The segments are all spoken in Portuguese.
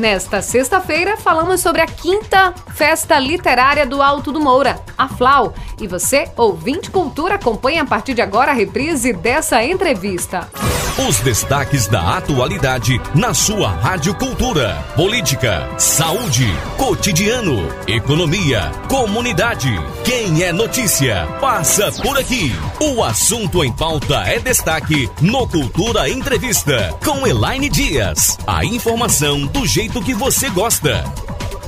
Nesta sexta-feira, falamos sobre a quinta festa literária do Alto do Moura, a FLAU. E você, ouvinte cultura, acompanha a partir de agora a reprise dessa entrevista. Os destaques da atualidade na sua Rádio Cultura. Política, saúde, cotidiano, economia, comunidade. Quem é notícia, passa por aqui. O assunto em pauta é destaque no Cultura Entrevista com Elaine Dias. A informação do jeito que você gosta.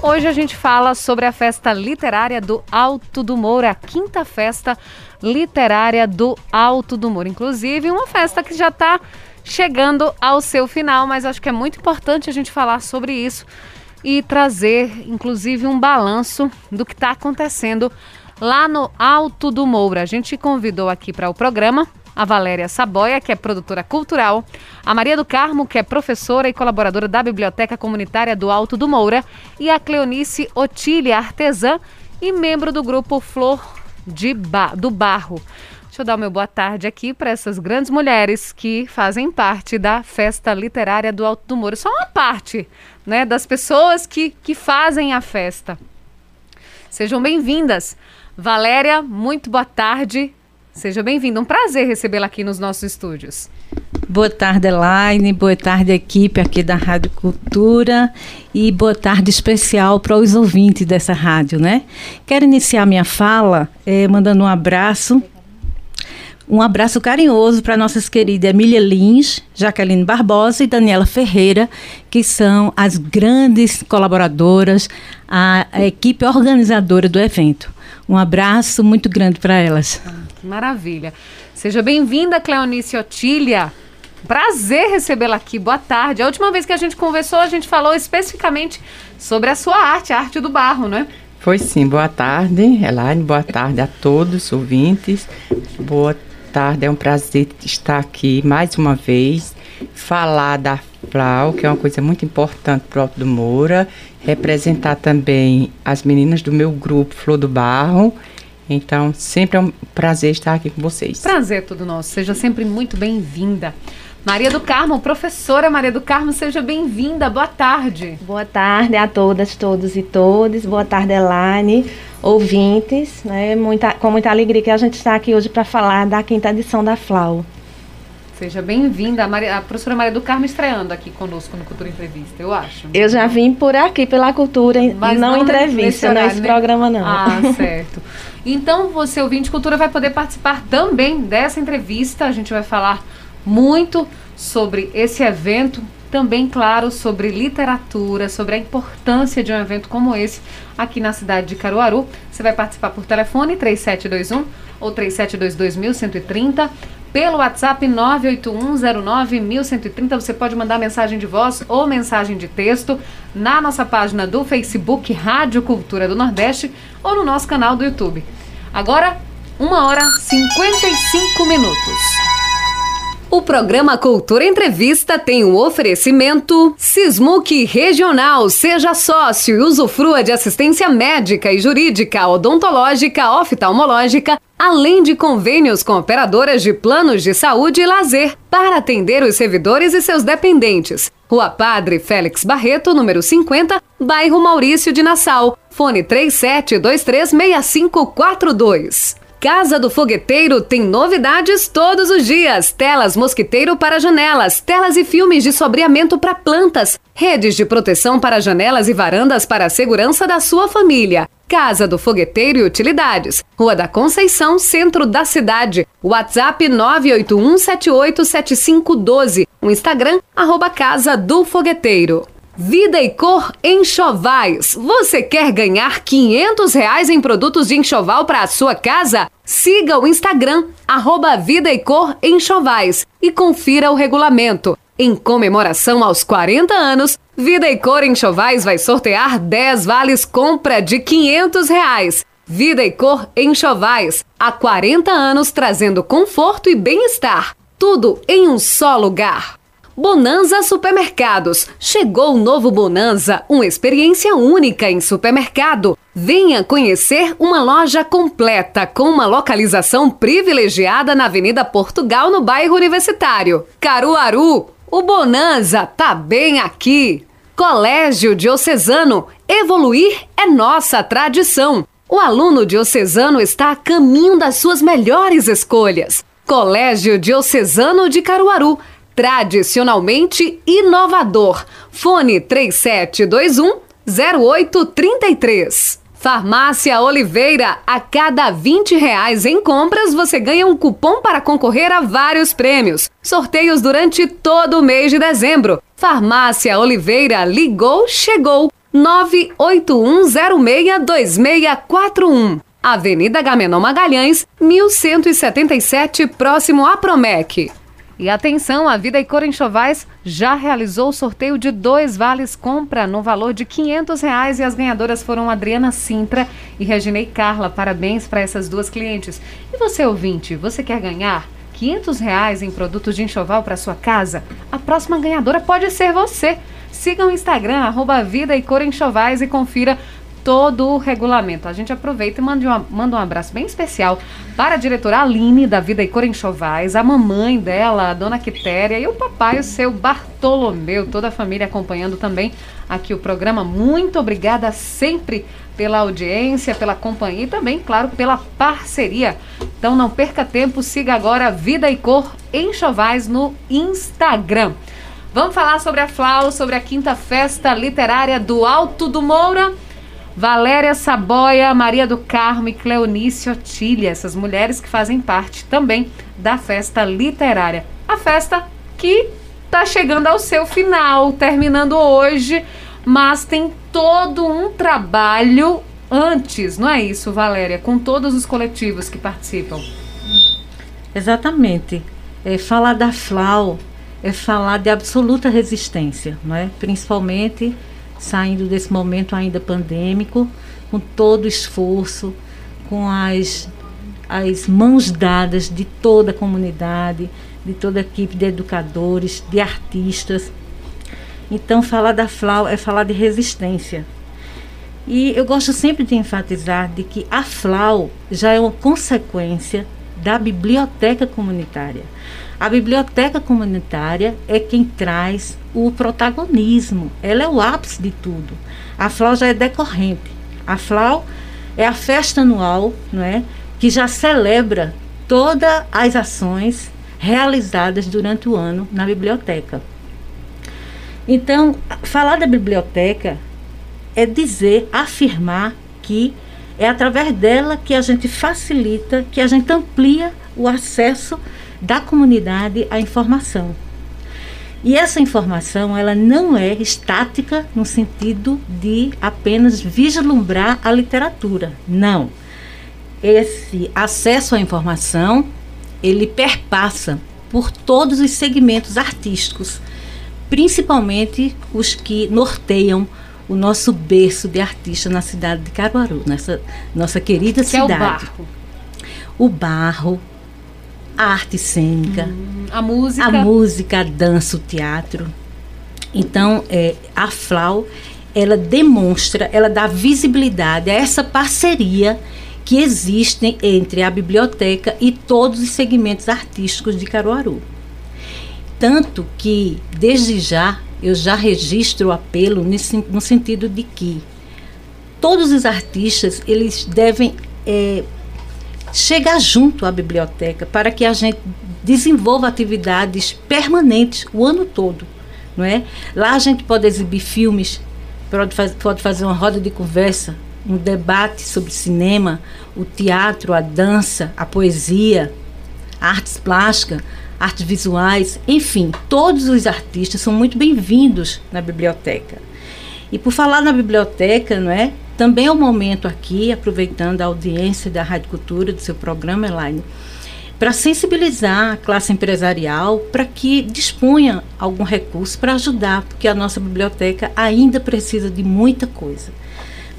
Hoje a gente fala sobre a festa literária do Alto do Moura, a quinta festa literária do Alto do Moura. Inclusive, uma festa que já está chegando ao seu final, mas acho que é muito importante a gente falar sobre isso e trazer, inclusive, um balanço do que está acontecendo lá no Alto do Moura. A gente convidou aqui para o programa a Valéria Saboia, que é produtora cultural, a Maria do Carmo, que é professora e colaboradora da Biblioteca Comunitária do Alto do Moura, e a Cleonice Otília, artesã e membro do grupo Flor de ba do Barro. Deixa eu dar o meu boa tarde aqui para essas grandes mulheres que fazem parte da festa literária do Alto do Moura. Só uma parte né, das pessoas que, que fazem a festa. Sejam bem-vindas. Valéria, muito boa tarde. Seja bem-vinda. Um prazer recebê-la aqui nos nossos estúdios. Boa tarde, Elaine. Boa tarde, equipe aqui da Rádio Cultura. E boa tarde especial para os ouvintes dessa rádio, né? Quero iniciar minha fala eh, mandando um abraço um abraço carinhoso para nossas queridas Emília Lins, Jaqueline Barbosa e Daniela Ferreira, que são as grandes colaboradoras, a, a equipe organizadora do evento. Um abraço muito grande para elas. Ah, maravilha. Seja bem-vinda, Cleonice Otília. Prazer recebê-la aqui. Boa tarde. A última vez que a gente conversou, a gente falou especificamente sobre a sua arte, a arte do barro, né? Foi sim. Boa tarde, Elaine. Boa tarde a todos, ouvintes. Boa tarde, é um prazer estar aqui mais uma vez, falar da FLAU, que é uma coisa muito importante para o Alto do Moura, representar também as meninas do meu grupo Flor do Barro. Então, sempre é um prazer estar aqui com vocês. Prazer é todo nosso, seja sempre muito bem-vinda. Maria do Carmo, professora Maria do Carmo, seja bem-vinda. Boa tarde. Boa tarde a todas, todos e todas. Boa tarde, Elane, ouvintes. Né? Muita, com muita alegria que a gente está aqui hoje para falar da quinta edição da FLAU. Seja bem-vinda, a, a, professora Maria do Carmo estreando aqui conosco no Cultura Entrevista, eu acho. Eu já vim por aqui pela Cultura, Mas não, não entrevista, horário, nesse né? programa não. Ah, certo. Então, você, ouvinte Cultura, vai poder participar também dessa entrevista. A gente vai falar muito sobre esse evento, também, claro, sobre literatura, sobre a importância de um evento como esse aqui na cidade de Caruaru. Você vai participar por telefone 3721 ou 3722 pelo WhatsApp 981091130. Você pode mandar mensagem de voz ou mensagem de texto na nossa página do Facebook Rádio Cultura do Nordeste ou no nosso canal do YouTube. Agora, 1 hora 55 minutos. O programa Cultura Entrevista tem um oferecimento Sismuc Regional. Seja sócio e usufrua de assistência médica e jurídica, odontológica, oftalmológica, além de convênios com operadoras de planos de saúde e lazer para atender os servidores e seus dependentes. Rua Padre Félix Barreto, número 50, bairro Maurício de Nassau. Fone 37236542. Casa do Fogueteiro tem novidades todos os dias. Telas mosquiteiro para janelas, telas e filmes de sobreamento para plantas, redes de proteção para janelas e varandas para a segurança da sua família. Casa do Fogueteiro e Utilidades, Rua da Conceição, centro da cidade. WhatsApp 981787512. O Instagram, arroba Casa do Fogueteiro. Vida e cor enxovais. Você quer ganhar 500 reais em produtos de enxoval para a sua casa? Siga o Instagram, arroba Vida e Cor Enxovais e confira o regulamento. Em comemoração aos 40 anos, Vida e Cor Enxovais vai sortear 10 vales compra de 500 reais. Vida e Cor Enxovais, há 40 anos trazendo conforto e bem-estar. Tudo em um só lugar. Bonanza Supermercados. Chegou o novo Bonanza, uma experiência única em supermercado. Venha conhecer uma loja completa com uma localização privilegiada na Avenida Portugal, no bairro Universitário. Caruaru, o Bonanza tá bem aqui. Colégio Diocesano, evoluir é nossa tradição. O aluno diocesano está a caminho das suas melhores escolhas. Colégio Diocesano de Caruaru, tradicionalmente inovador. Fone 3721 0833. Farmácia Oliveira, a cada 20 reais em compras você ganha um cupom para concorrer a vários prêmios. Sorteios durante todo o mês de dezembro. Farmácia Oliveira ligou, chegou. 981062641. Avenida Gamenon Magalhães, 1177, próximo a Promec. E atenção, a Vida e Cor Enxovais já realizou o sorteio de dois vales compra no valor de 500 reais e as ganhadoras foram Adriana Sintra e Reginei Carla. Parabéns para essas duas clientes. E você, ouvinte, você quer ganhar 500 reais em produtos de enxoval para sua casa? A próxima ganhadora pode ser você. Siga o Instagram, arroba Vida e Cor Enxovais e confira todo o regulamento. A gente aproveita e manda, uma, manda um abraço bem especial para a diretora Aline da Vida e Cor Enxovais, a mamãe dela, a dona Quitéria e o papai, o seu Bartolomeu, toda a família acompanhando também aqui o programa. Muito obrigada sempre pela audiência, pela companhia e também, claro, pela parceria. Então não perca tempo, siga agora Vida e Cor Enxovais no Instagram. Vamos falar sobre a FLAU, sobre a quinta festa literária do Alto do Moura. Valéria Saboia, Maria do Carmo e Cleonice Otília, essas mulheres que fazem parte também da festa literária. A festa que está chegando ao seu final, terminando hoje, mas tem todo um trabalho antes, não é isso, Valéria? Com todos os coletivos que participam. Exatamente. É, falar da FLAU é falar de absoluta resistência, não é? Principalmente saindo desse momento ainda pandêmico, com todo o esforço, com as, as mãos dadas de toda a comunidade, de toda a equipe de educadores, de artistas. Então, falar da FLAU é falar de resistência. E eu gosto sempre de enfatizar de que a FLAU já é uma consequência da biblioteca comunitária. A biblioteca comunitária é quem traz o protagonismo, ela é o ápice de tudo. A FLAU já é decorrente. A FLAU é a festa anual, não é, que já celebra todas as ações realizadas durante o ano na biblioteca. Então, falar da biblioteca é dizer, afirmar que é através dela que a gente facilita, que a gente amplia o acesso da comunidade à informação. E essa informação, ela não é estática no sentido de apenas vislumbrar a literatura. Não. Esse acesso à informação, ele perpassa por todos os segmentos artísticos, principalmente os que norteiam o nosso berço de artista na cidade de Caruaru, nessa nossa querida que cidade. É o barro. O barro, a arte cênica, hum, a música, a música, a dança, o teatro. Então, é, a FLAU, ela demonstra, ela dá visibilidade a essa parceria que existe entre a biblioteca e todos os segmentos artísticos de Caruaru. Tanto que, desde já, eu já registro o apelo nesse, no sentido de que todos os artistas eles devem é, chegar junto à biblioteca para que a gente desenvolva atividades permanentes o ano todo, não é? Lá a gente pode exibir filmes, pode, faz, pode fazer uma roda de conversa, um debate sobre cinema, o teatro, a dança, a poesia, artes plásticas, artes visuais, enfim, todos os artistas são muito bem-vindos na biblioteca. E por falar na biblioteca, não é? Também é o momento aqui, aproveitando a audiência da Rádio Cultura, do seu programa, Elaine, para sensibilizar a classe empresarial para que disponha algum recurso para ajudar, porque a nossa biblioteca ainda precisa de muita coisa.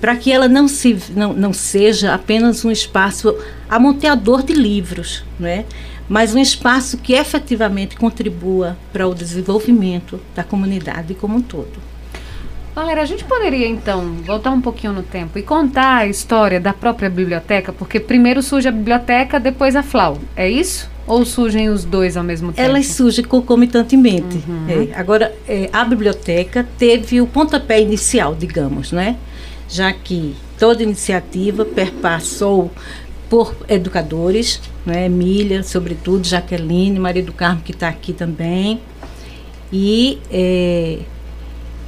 Para que ela não, se, não, não seja apenas um espaço amonteador de livros, não é? mas um espaço que efetivamente contribua para o desenvolvimento da comunidade como um todo. Valéria, a gente poderia então voltar um pouquinho no tempo e contar a história da própria biblioteca, porque primeiro surge a biblioteca, depois a FLAU, é isso? Ou surgem os dois ao mesmo tempo? Elas surgem concomitantemente. Uhum. É, agora, é, a biblioteca teve o pontapé inicial, digamos, né? Já que toda iniciativa perpassou por educadores, né? Emília, sobretudo, Jaqueline, Maria do Carmo, que está aqui também. E é,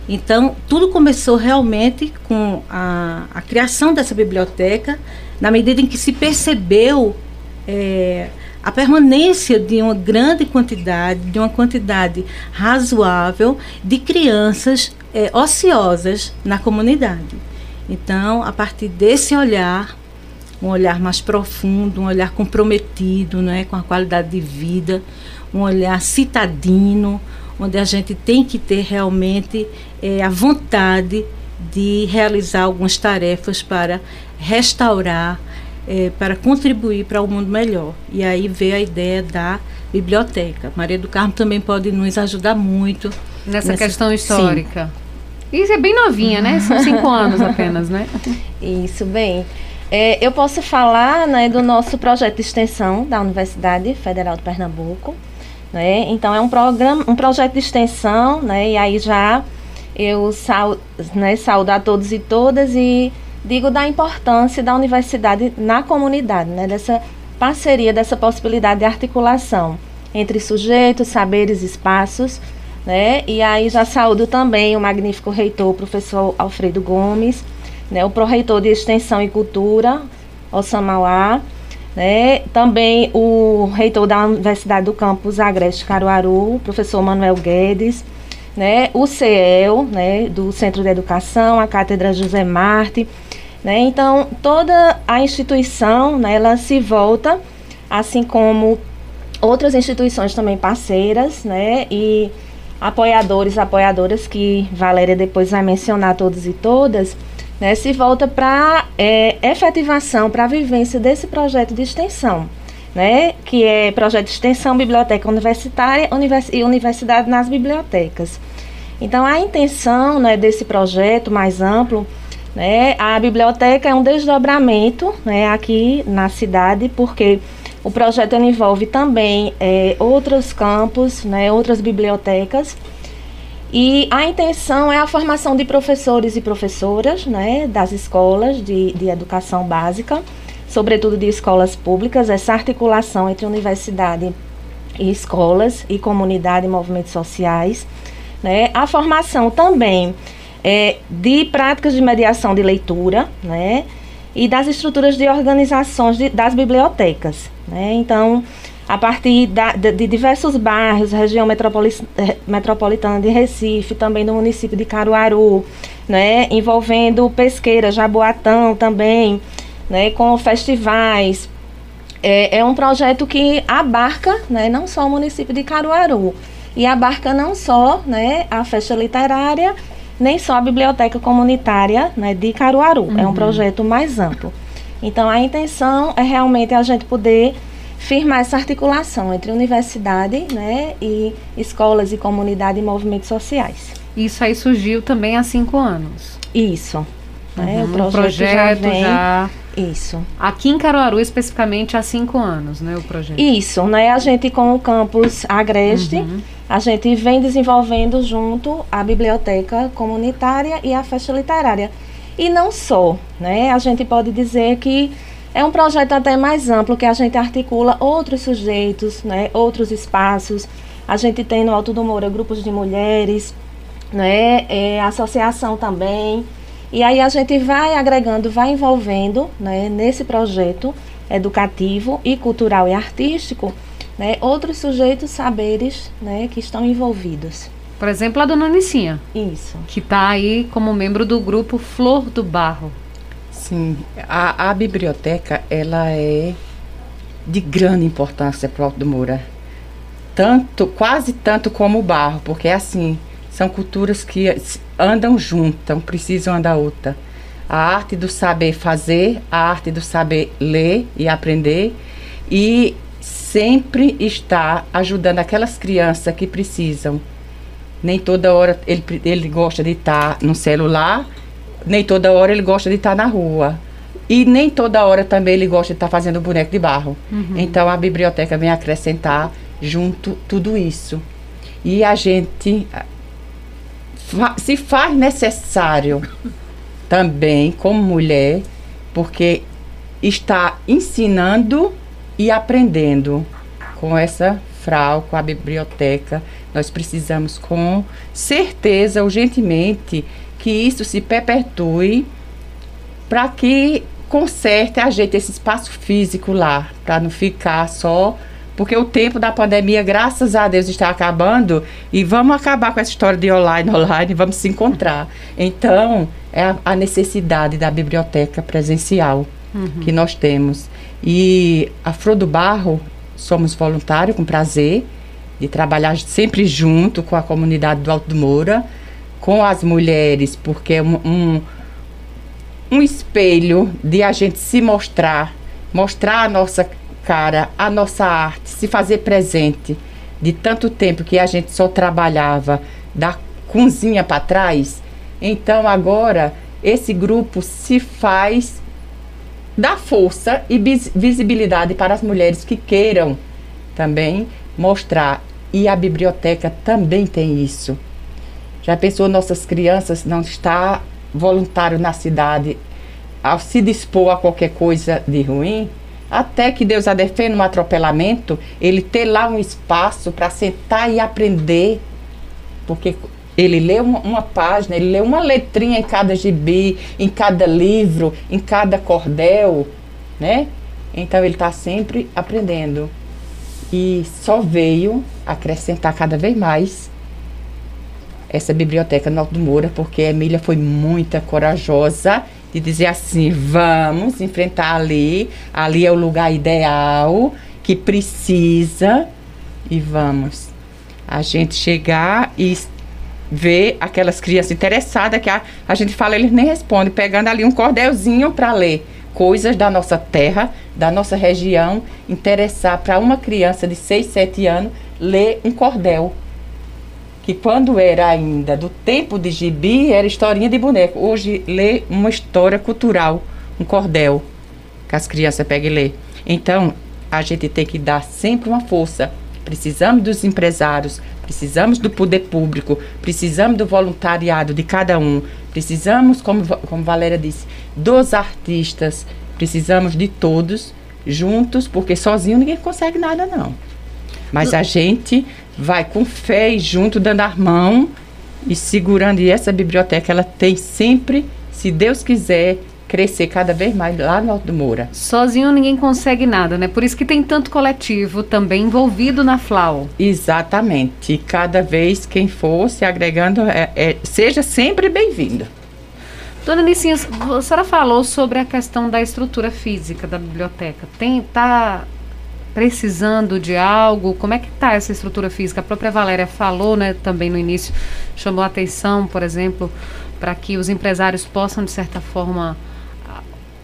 então, tudo começou realmente com a, a, criação dessa biblioteca, na medida em que se percebeu é, a permanência de uma grande quantidade, de uma quantidade razoável de crianças é, ociosas na comunidade. Então, a partir desse olhar, um olhar mais profundo, um olhar comprometido né, com a qualidade de vida, um olhar citadino, onde a gente tem que ter realmente é, a vontade de realizar algumas tarefas para restaurar é, para contribuir para um mundo melhor. E aí veio a ideia da biblioteca. Maria do Carmo também pode nos ajudar muito nessa, nessa... questão histórica. Sim. Isso é bem novinha, né? São cinco anos apenas, né? Isso, bem. É, eu posso falar né, do nosso projeto de extensão da Universidade Federal de Pernambuco. Né? Então, é um, programa, um projeto de extensão, né? e aí já eu sal, né, saúdo a todos e todas e digo da importância da universidade na comunidade, né, dessa parceria, dessa possibilidade de articulação entre sujeitos, saberes, espaços, né, e aí já saúdo também o magnífico reitor, o professor Alfredo Gomes, né, o pró-reitor de Extensão e Cultura, Ossamauá, né, também o reitor da Universidade do Campus Agreste Caruaru, professor Manuel Guedes, né, o CEL, né, do Centro de Educação, a Cátedra José Marte, né? Então, toda a instituição, né, ela se volta, assim como outras instituições também parceiras, né, e apoiadores, apoiadoras, que Valéria depois vai mencionar todos e todas, né, se volta para é, efetivação, para a vivência desse projeto de extensão, né, que é projeto de extensão Biblioteca Universitária univers, e Universidade nas Bibliotecas. Então, a intenção né, desse projeto mais amplo né? A biblioteca é um desdobramento né, aqui na cidade, porque o projeto envolve também é, outros campos, né, outras bibliotecas. E a intenção é a formação de professores e professoras né, das escolas de, de educação básica, sobretudo de escolas públicas, essa articulação entre universidade e escolas e comunidade e movimentos sociais. Né? A formação também é, de práticas de mediação de leitura, né? E das estruturas de organizações de, das bibliotecas, né? Então, a partir da, de, de, diversos bairros, região eh, metropolitana de Recife, também do município de Caruaru, né? Envolvendo Pesqueira, Jaboatão também, né? Com festivais. É, é um projeto que abarca, né? Não só o município de Caruaru, e abarca não só, né? A festa literária, nem só a biblioteca comunitária né, de Caruaru. Uhum. É um uhum. projeto mais amplo. Então, a intenção é realmente a gente poder firmar essa articulação entre universidade né, e escolas e comunidade e movimentos sociais. Isso aí surgiu também há cinco anos. Isso. Né, uhum, o projeto, o projeto já, vem, já, Isso. Aqui em Caruaru, especificamente, há cinco anos, né, o projeto. Isso, né? A gente com o campus Agreste... Uhum a gente vem desenvolvendo junto a biblioteca comunitária e a festa literária. E não só, né? A gente pode dizer que é um projeto até mais amplo, que a gente articula outros sujeitos, né? outros espaços. A gente tem no Alto do Moura grupos de mulheres, né? É, associação também. E aí a gente vai agregando, vai envolvendo né? nesse projeto educativo e cultural e artístico né, outros sujeitos saberes né, que estão envolvidos. Por exemplo, a dona Nicinha. Isso. Que está aí como membro do grupo Flor do Barro. Sim, a, a biblioteca ela é de grande importância para o Alto do Moura. Tanto, quase tanto como o barro, porque é assim, são culturas que andam juntas, precisam andar outra. A arte do saber fazer, a arte do saber ler e aprender e sempre está ajudando aquelas crianças que precisam. Nem toda hora ele, ele gosta de estar no celular, nem toda hora ele gosta de estar na rua. E nem toda hora também ele gosta de estar tá fazendo boneco de barro. Uhum. Então a biblioteca vem acrescentar junto tudo isso. E a gente fa se faz necessário também como mulher, porque está ensinando e aprendendo com essa frau, com a biblioteca. Nós precisamos com certeza, urgentemente, que isso se perpetue para que conserte, ajeite esse espaço físico lá, para não ficar só. Porque o tempo da pandemia, graças a Deus, está acabando e vamos acabar com essa história de online, online, vamos se encontrar. Então, é a, a necessidade da biblioteca presencial uhum. que nós temos. E a Flor do Barro, somos voluntários com prazer de trabalhar sempre junto com a comunidade do Alto do Moura, com as mulheres, porque é um, um um espelho de a gente se mostrar, mostrar a nossa cara, a nossa arte, se fazer presente. De tanto tempo que a gente só trabalhava da cozinha para trás, então agora esse grupo se faz dar força e visibilidade para as mulheres que queiram também mostrar. E a biblioteca também tem isso. Já pensou nossas crianças não está voluntário na cidade ao se dispor a qualquer coisa de ruim, até que Deus a defenda um atropelamento, ele ter lá um espaço para sentar e aprender, porque ele lê uma, uma, página, ele lê uma letrinha em cada gibi, em cada livro, em cada cordel, né? Então ele está sempre aprendendo. E só veio acrescentar cada vez mais essa biblioteca no Alto do Moura, porque a Emília foi muito corajosa de dizer assim: vamos enfrentar ali, ali é o lugar ideal, que precisa, e vamos. A gente chegar e ver aquelas crianças interessadas que a, a gente fala, eles nem respondem, pegando ali um cordelzinho para ler coisas da nossa terra, da nossa região, interessar para uma criança de 6, 7 anos ler um cordel que quando era ainda do tempo de gibi, era historinha de boneco. Hoje lê uma história cultural, um cordel, que as crianças pegam e lê. Então, a gente tem que dar sempre uma força. Precisamos dos empresários, precisamos do poder público, precisamos do voluntariado de cada um, precisamos, como, como Valéria disse, dos artistas, precisamos de todos juntos, porque sozinho ninguém consegue nada, não. Mas a gente vai com fé e junto, dando a mão e segurando. E essa biblioteca, ela tem sempre, se Deus quiser, crescer cada vez mais lá no Alto do Moura. Sozinho ninguém consegue nada, né? Por isso que tem tanto coletivo também envolvido na FLAU. Exatamente. E cada vez quem for se agregando, é, é, seja sempre bem-vindo. Dona Nicinha, a senhora falou sobre a questão da estrutura física da biblioteca. Tem, tá precisando de algo? Como é que está essa estrutura física? A própria Valéria falou, né, também no início, chamou a atenção, por exemplo, para que os empresários possam, de certa forma,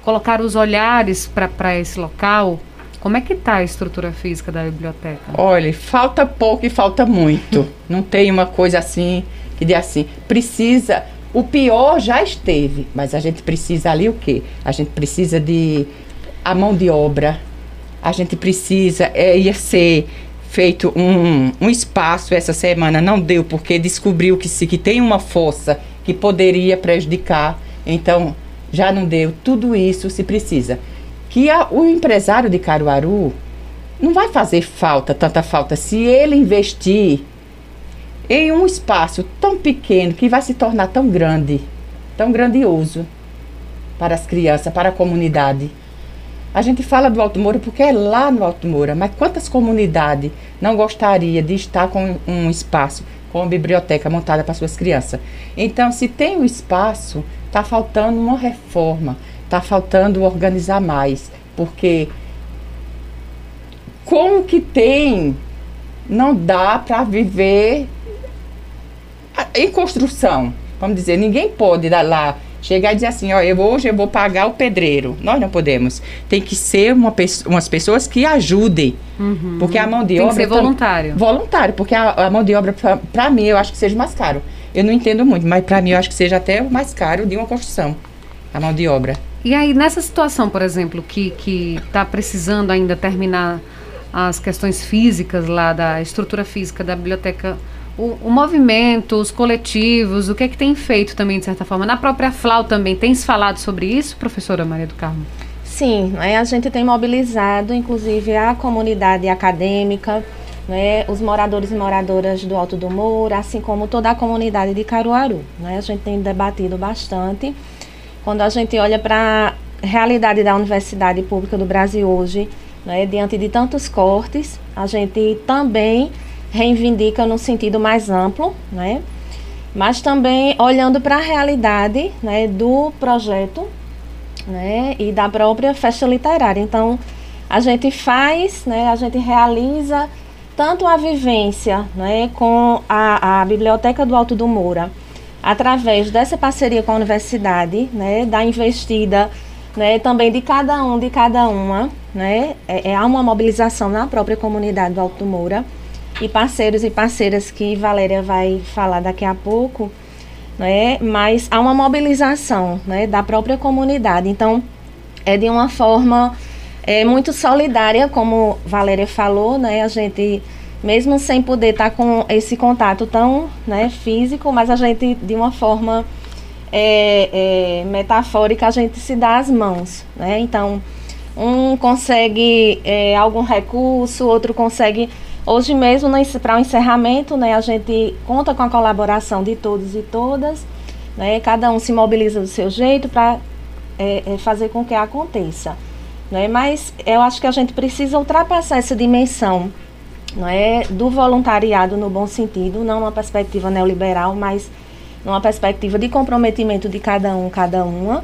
colocar os olhares para esse local. Como é que está a estrutura física da biblioteca? Olha, falta pouco e falta muito. Não tem uma coisa assim que diz assim, precisa. O pior já esteve, mas a gente precisa ali o quê? A gente precisa de a mão de obra, a gente precisa, é, ia ser feito um, um espaço essa semana, não deu, porque descobriu que, se, que tem uma força que poderia prejudicar, então já não deu. Tudo isso se precisa. Que a, o empresário de Caruaru não vai fazer falta, tanta falta, se ele investir em um espaço tão pequeno que vai se tornar tão grande, tão grandioso para as crianças, para a comunidade. A gente fala do Alto Moura porque é lá no Alto Moura, mas quantas comunidades não gostaria de estar com um espaço, com uma biblioteca montada para suas crianças? Então, se tem o um espaço, está faltando uma reforma, está faltando organizar mais, porque com o que tem, não dá para viver em construção. Vamos dizer, ninguém pode dar lá chegar e dizer assim, ó, eu hoje eu vou pagar o pedreiro. Nós não podemos. Tem que ser uma, umas pessoas que ajudem. Uhum. Porque a mão de Tem obra. Tem que ser voluntário. Voluntário, porque a, a mão de obra, para mim, eu acho que seja mais caro. Eu não entendo muito, mas para mim eu acho que seja até o mais caro de uma construção. A mão de obra. E aí, nessa situação, por exemplo, que está precisando ainda terminar as questões físicas lá da estrutura física da biblioteca, o, o, movimento, os coletivos, o que é que tem feito também, de certa forma? Na própria FLAU também, tem se falado sobre isso, professora Maria do Carmo? Sim, né, a gente tem mobilizado, inclusive, a comunidade acadêmica, né, os moradores e moradoras do Alto do Moura, assim como toda a comunidade de Caruaru. Né, a gente tem debatido bastante. Quando a gente olha para a realidade da Universidade Pública do Brasil hoje, né, diante de tantos cortes, a gente também reivindica no sentido mais amplo, né, mas também olhando para a realidade né, do projeto né, e da própria festa literária. Então, a gente faz, né, a gente realiza tanto a vivência né, com a, a Biblioteca do Alto do Moura, através dessa parceria com a universidade, né, da investida né, também de cada um, de cada uma, né, é, é, há uma mobilização na própria comunidade do Alto do Moura e parceiros e parceiras que Valéria vai falar daqui a pouco, né, mas há uma mobilização né, da própria comunidade. Então, é de uma forma é, muito solidária, como Valéria falou, né, a gente, mesmo sem poder estar com esse contato tão né, físico, mas a gente, de uma forma é, é, metafórica, a gente se dá as mãos. Né? Então, um consegue é, algum recurso, outro consegue. Hoje mesmo, para o encerramento, né, a gente conta com a colaboração de todos e todas. Né, cada um se mobiliza do seu jeito para é, é, fazer com que aconteça. Né, mas eu acho que a gente precisa ultrapassar essa dimensão não é, do voluntariado no bom sentido, não numa perspectiva neoliberal, mas numa perspectiva de comprometimento de cada um, cada uma,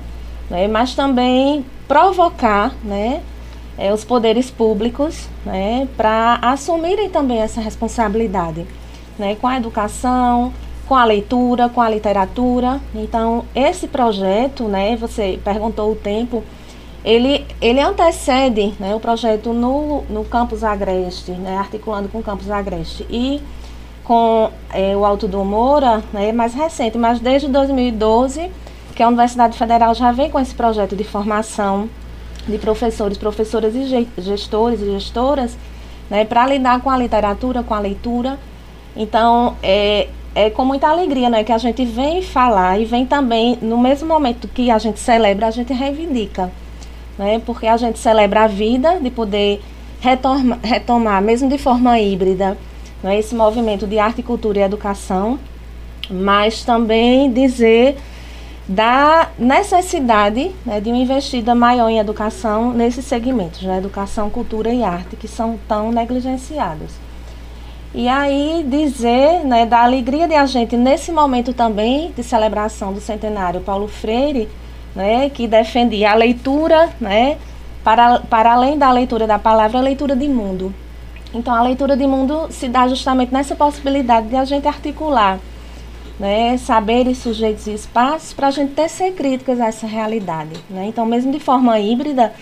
né, mas também provocar né, é, os poderes públicos né, para assumirem também essa responsabilidade né, com a educação, com a leitura, com a literatura. Então, esse projeto, né, você perguntou o tempo, ele, ele antecede né, o projeto no, no Campus Agreste, né, articulando com o Campus Agreste. E com é, o Alto do Moura, né, mais recente, mas desde 2012 que a Universidade Federal já vem com esse projeto de formação de professores, professoras e gestores e gestoras, né, para lidar com a literatura, com a leitura. Então, é, é com muita alegria né, que a gente vem falar e vem também, no mesmo momento que a gente celebra, a gente reivindica. Né, porque a gente celebra a vida de poder retomar, retomar mesmo de forma híbrida, né, esse movimento de arte, cultura e educação, mas também dizer da necessidade né, de uma investida maior em educação nesses segmentos, né, educação, cultura e arte, que são tão negligenciados. E aí dizer né, da alegria de a gente, nesse momento também de celebração do centenário Paulo Freire, né, que defendia a leitura, né, para, para além da leitura da palavra, a leitura de mundo. Então a leitura de mundo se dá justamente nessa possibilidade de a gente articular né, saberes, sujeitos e espaços para a gente tecer críticas a essa realidade. Né? Então, mesmo de forma híbrida,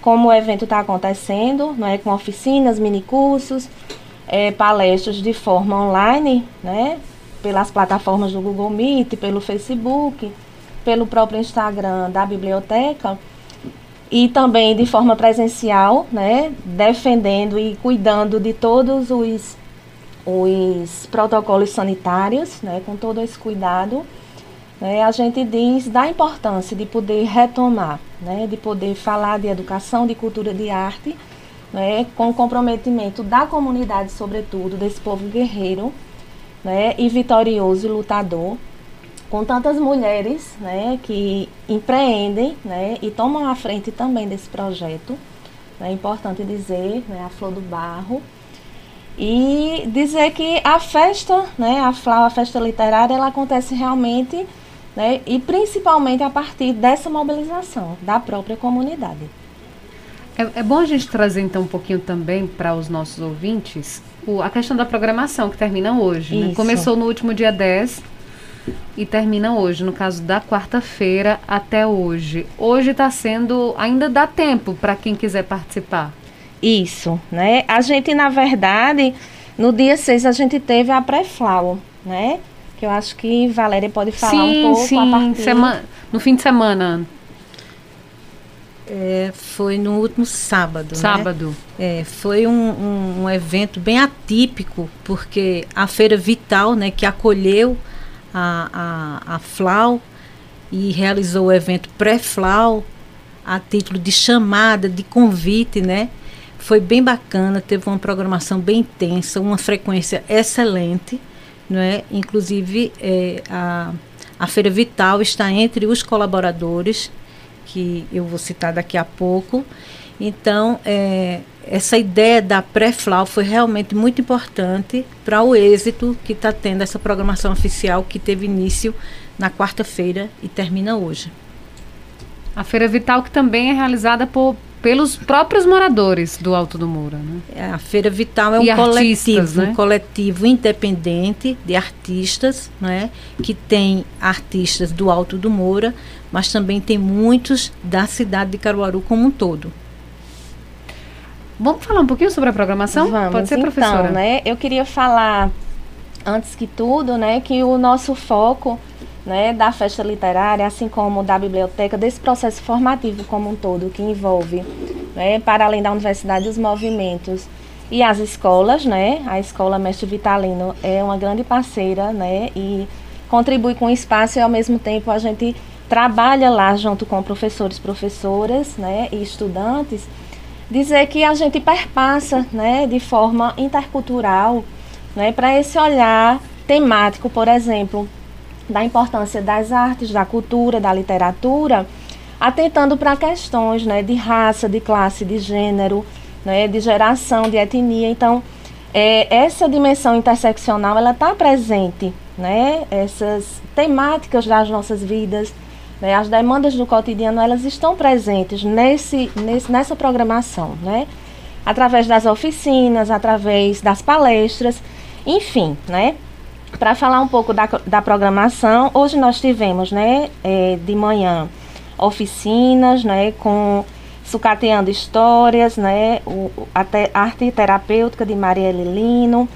como o evento está acontecendo, né, com oficinas, minicursos, é, palestras de forma online, né, pelas plataformas do Google Meet, pelo Facebook, pelo próprio Instagram da biblioteca, e também de forma presencial, né, defendendo e cuidando de todos os os protocolos sanitários, né, com todo esse cuidado, né, a gente diz da importância de poder retomar, né, de poder falar de educação, de cultura, de arte, né, com o comprometimento da comunidade, sobretudo, desse povo guerreiro né, e vitorioso e lutador, com tantas mulheres né, que empreendem né, e tomam a frente também desse projeto. É importante dizer, né, a Flor do Barro, e dizer que a festa, né, a FLAU, a festa literária, ela acontece realmente né, e principalmente a partir dessa mobilização da própria comunidade. É, é bom a gente trazer então um pouquinho também para os nossos ouvintes o, a questão da programação que termina hoje. Né? Começou no último dia 10 e termina hoje, no caso da quarta-feira até hoje. Hoje está sendo, ainda dá tempo para quem quiser participar. Isso, né? A gente, na verdade, no dia 6 a gente teve a pré-flau, né? Que eu acho que Valéria pode falar sim, um pouco sim, a partir... Sema no fim de semana. É, foi no último sábado. Né? Sábado. Né? É, foi um, um, um, evento bem atípico, porque a Feira Vital, né, que acolheu a, a, a FLAU e realizou o evento pré-FLAU, a título de chamada, de convite, né? Foi bem bacana, teve uma programação bem intensa, uma frequência excelente, não é? Inclusive, é, a, a Feira Vital está entre os colaboradores que eu vou citar daqui a pouco. Então, é, essa ideia da pré-FLAU foi realmente muito importante para o êxito que está tendo essa programação oficial que teve início na quarta-feira e termina hoje. A Feira Vital que também é realizada por, pelos próprios moradores do Alto do Moura, né? É, a Feira Vital é um coletivo, né? um coletivo independente de artistas, né? Que tem artistas do Alto do Moura, mas também tem muitos da cidade de Caruaru como um todo. Vamos falar um pouquinho sobre a programação? Vamos, Pode ser, então, professora? Né, eu queria falar, antes que tudo, né, que o nosso foco né, da festa literária, assim como da biblioteca, desse processo formativo como um todo, que envolve, né, para além da universidade, os movimentos e as escolas, né, a Escola Mestre Vitalino é uma grande parceira, né, e contribui com o espaço e ao mesmo tempo a gente trabalha lá junto com professores, professoras né, e estudantes, dizer que a gente perpassa né, de forma intercultural né, para esse olhar temático, por exemplo, da importância das artes, da cultura, da literatura, atentando para questões né, de raça, de classe, de gênero, né, de geração, de etnia. Então, é, essa dimensão interseccional ela está presente, né, essas temáticas das nossas vidas, né? As demandas do cotidiano elas estão presentes nesse, nesse, nessa programação, né? através das oficinas, através das palestras, enfim, né? Para falar um pouco da, da programação, hoje nós tivemos, né, é, de manhã, oficinas, né, com sucateando histórias, né, o, a, te, arte terapêutica de Maria Lino,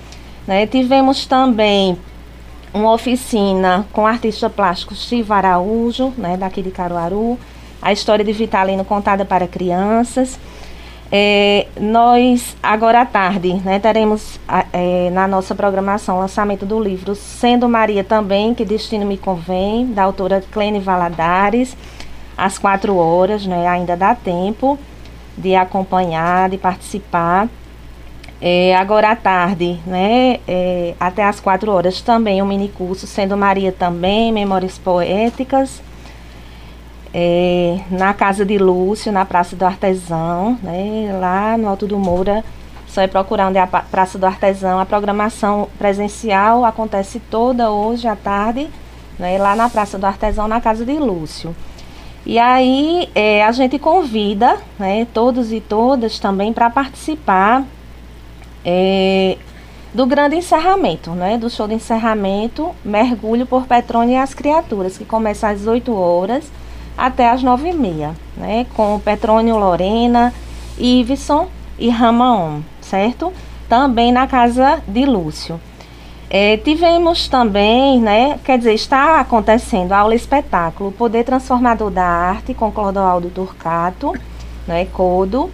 né, tivemos também uma oficina com o artista plástico Chivo Araújo, né, daqui de Caruaru, a história de Vitalino contada para crianças. É, nós, agora à tarde, né, teremos é, na nossa programação o lançamento do livro Sendo Maria também, que Destino Me Convém, da autora Clene Valadares, às quatro horas, né, ainda dá tempo de acompanhar, de participar. É, agora à tarde, né, é, até às quatro horas, também um mini curso, sendo Maria também, Memórias Poéticas, é, na Casa de Lúcio, na Praça do Artesão, né, lá no Alto do Moura, só é procurar onde é a Praça do Artesão. A programação presencial acontece toda hoje à tarde, né, lá na Praça do Artesão, na Casa de Lúcio. E aí é, a gente convida né, todos e todas também para participar é, do grande encerramento, né, do show de encerramento, Mergulho por Petrônio e as Criaturas, que começa às 8 horas até às 9 e meia, né, com Petrônio Lorena, Iveson e Ramaon, certo? Também na casa de Lúcio. É, tivemos também, né, quer dizer, está acontecendo aula espetáculo Poder Transformador da Arte com Clodoaldo Turcato, né, Codo,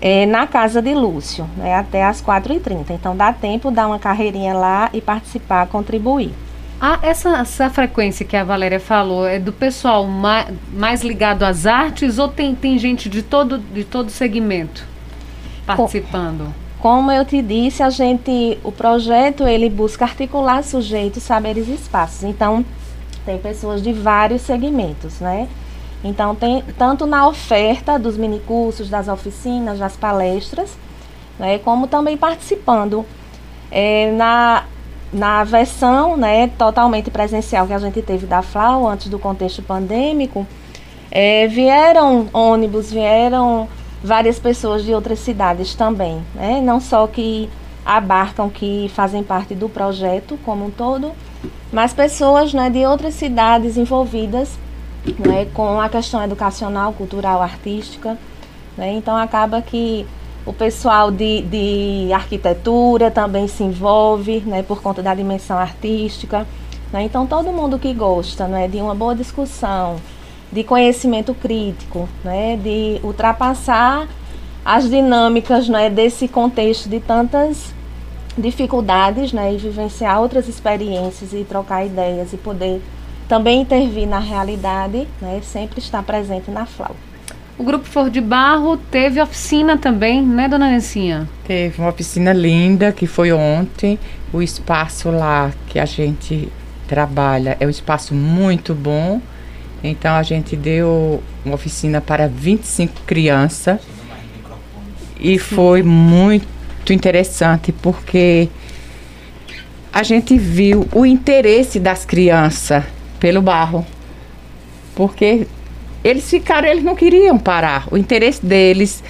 é, na casa de Lúcio, né, até às 4h30. Então dá tempo, dar uma carreirinha lá e participar, contribuir. Ah, essa, essa frequência que a Valéria falou é do pessoal mais, mais ligado às artes ou tem, tem gente de todo, de todo segmento participando? Como eu te disse, a gente, o projeto ele busca articular sujeitos, saberes e espaços. Então, tem pessoas de vários segmentos, né? Então, tem tanto na oferta dos minicursos, das oficinas, das palestras, né, como também participando é, na, na versão né, totalmente presencial que a gente teve da FLAU antes do contexto pandêmico, é, vieram ônibus, vieram várias pessoas de outras cidades também, né, não só que abarcam, que fazem parte do projeto como um todo, mas pessoas né, de outras cidades envolvidas né, com a questão educacional, cultural, artística. Né? Então acaba que o pessoal de, de arquitetura também se envolve né, por conta da dimensão artística. Né? Então todo mundo que gosta né, de uma boa discussão, de conhecimento crítico, né, de ultrapassar as dinâmicas né, desse contexto de tantas dificuldades né, e vivenciar outras experiências e trocar ideias e poder também intervir na realidade, né, sempre estar presente na FLAU. O Grupo For de Barro teve oficina também, né, dona Nessinha? Teve uma oficina linda que foi ontem. O espaço lá que a gente trabalha é um espaço muito bom. Então a gente deu uma oficina para 25 crianças e foi muito interessante porque a gente viu o interesse das crianças pelo barro. Porque eles ficaram, eles não queriam parar. O interesse deles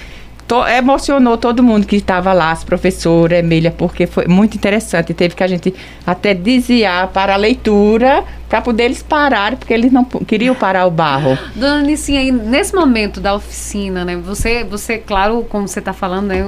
to, emocionou todo mundo que estava lá, as professoras, Emília, porque foi muito interessante. Teve que a gente até desviar para a leitura para poder eles pararem, porque eles não queriam parar o barro. Dona Nicinha, aí nesse momento da oficina, né? Você, você claro, como você está falando, né?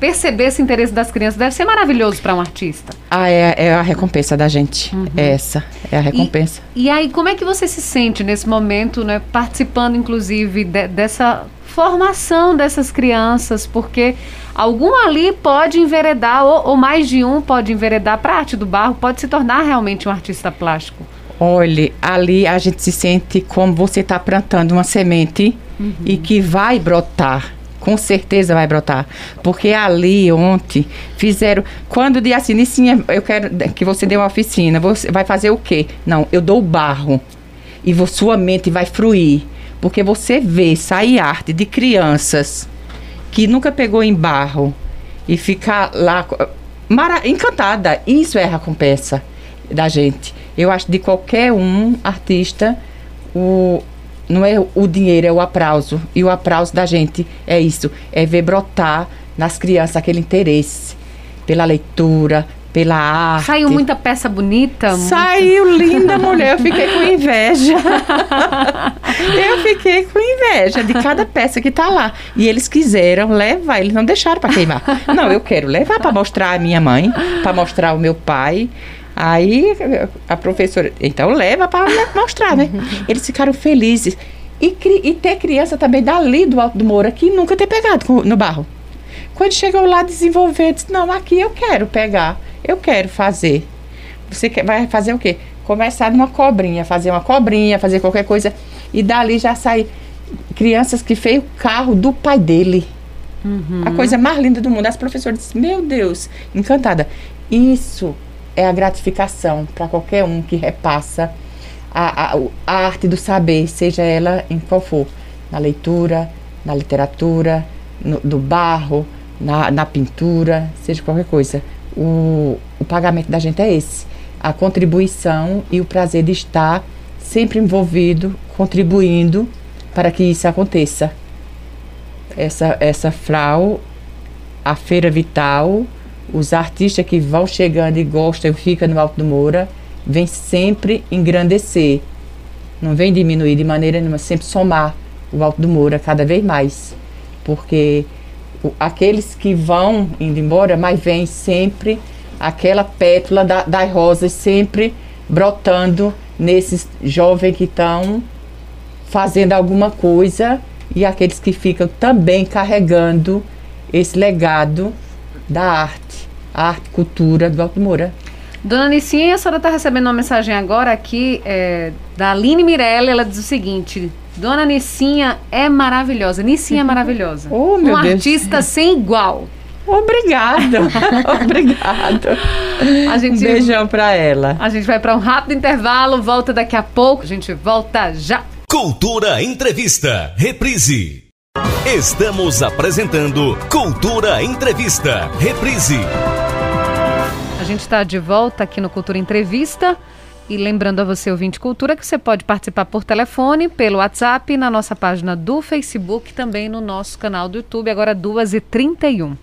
Perceber esse interesse das crianças deve ser maravilhoso para um artista. Ah, é, é, a recompensa da gente. Uhum. É essa, é a recompensa. E, e, aí, como é que você se sente nesse momento, né? Participando, inclusive, de, dessa formação dessas crianças, porque algum ali pode enveredar, ou, ou mais de um pode enveredar para a arte do barro, pode se tornar realmente um artista plástico. Olhe, ali a gente se sente como você está plantando uma semente uhum. e que vai brotar com certeza vai brotar. Porque ali ontem fizeram. Quando de assim, Nicinha, eu quero que você dê uma oficina, você vai fazer o quê? Não, eu dou barro. E sua mente vai fruir. Porque você vê sair arte de crianças que nunca pegou em barro e ficar lá mara, encantada. Isso é a recompensa da gente. Eu acho de qualquer um artista o, não é o dinheiro, é o aplauso. E o aplauso da gente é isso, é ver brotar nas crianças aquele interesse pela leitura, pela arte. Saiu muita peça bonita? Saiu muita... linda, mulher. Eu fiquei com inveja. eu fiquei com inveja de cada peça que tá lá. E eles quiseram levar, eles não deixaram para queimar. Não, eu quero levar para mostrar a minha mãe, para mostrar o meu pai. Aí a professora, então leva para mostrar, né? Eles ficaram felizes. E, e, ter criança também dali do Alto do Moura que nunca ter pegado no barro. Quando chegou lá desenvolver, disse, não, aqui eu quero pegar, eu quero fazer. Você quer, vai fazer o quê? Começar numa cobrinha, fazer uma cobrinha, fazer qualquer coisa. E dali já sai crianças que fez o carro do pai dele. Uhum. A coisa mais linda do mundo. As professoras disseram, meu Deus, encantada. Isso é a gratificação para qualquer um que repassa a, a, a, arte do saber, seja ela em qual for, na leitura, na literatura, no, do barro, na, na pintura, seja qualquer coisa. O, o pagamento da gente é esse, a contribuição e o prazer de estar sempre envolvido, contribuindo para que isso aconteça. Essa, essa FRAU, a Feira Vital, os artistas que vão chegando e gostam e ficam no Alto do Moura, vem sempre engrandecer. Não vem diminuir de maneira nenhuma, sempre somar o Alto do Moura cada vez mais. Porque o, aqueles que vão indo embora, mas vem sempre aquela pétala da, das rosas sempre brotando nesses jovens que estão fazendo alguma coisa e aqueles que ficam também carregando esse legado da arte, a arte cultura do Alto Moura. Dona Nicinha, a senhora está recebendo uma mensagem agora aqui é, da Aline Mirella. Ela diz o seguinte: Dona Nicinha é maravilhosa. Nicinha é maravilhosa. Oh, meu um Deus. artista sem igual. Obrigada, obrigada. A gente, um beijão para ela. A gente vai para um rápido intervalo, volta daqui a pouco. A gente volta já. Cultura Entrevista, reprise. Estamos apresentando Cultura Entrevista, reprise. A gente está de volta aqui no Cultura Entrevista. E lembrando a você, ouvinte Cultura, que você pode participar por telefone, pelo WhatsApp, na nossa página do Facebook, também no nosso canal do YouTube, agora 2h31.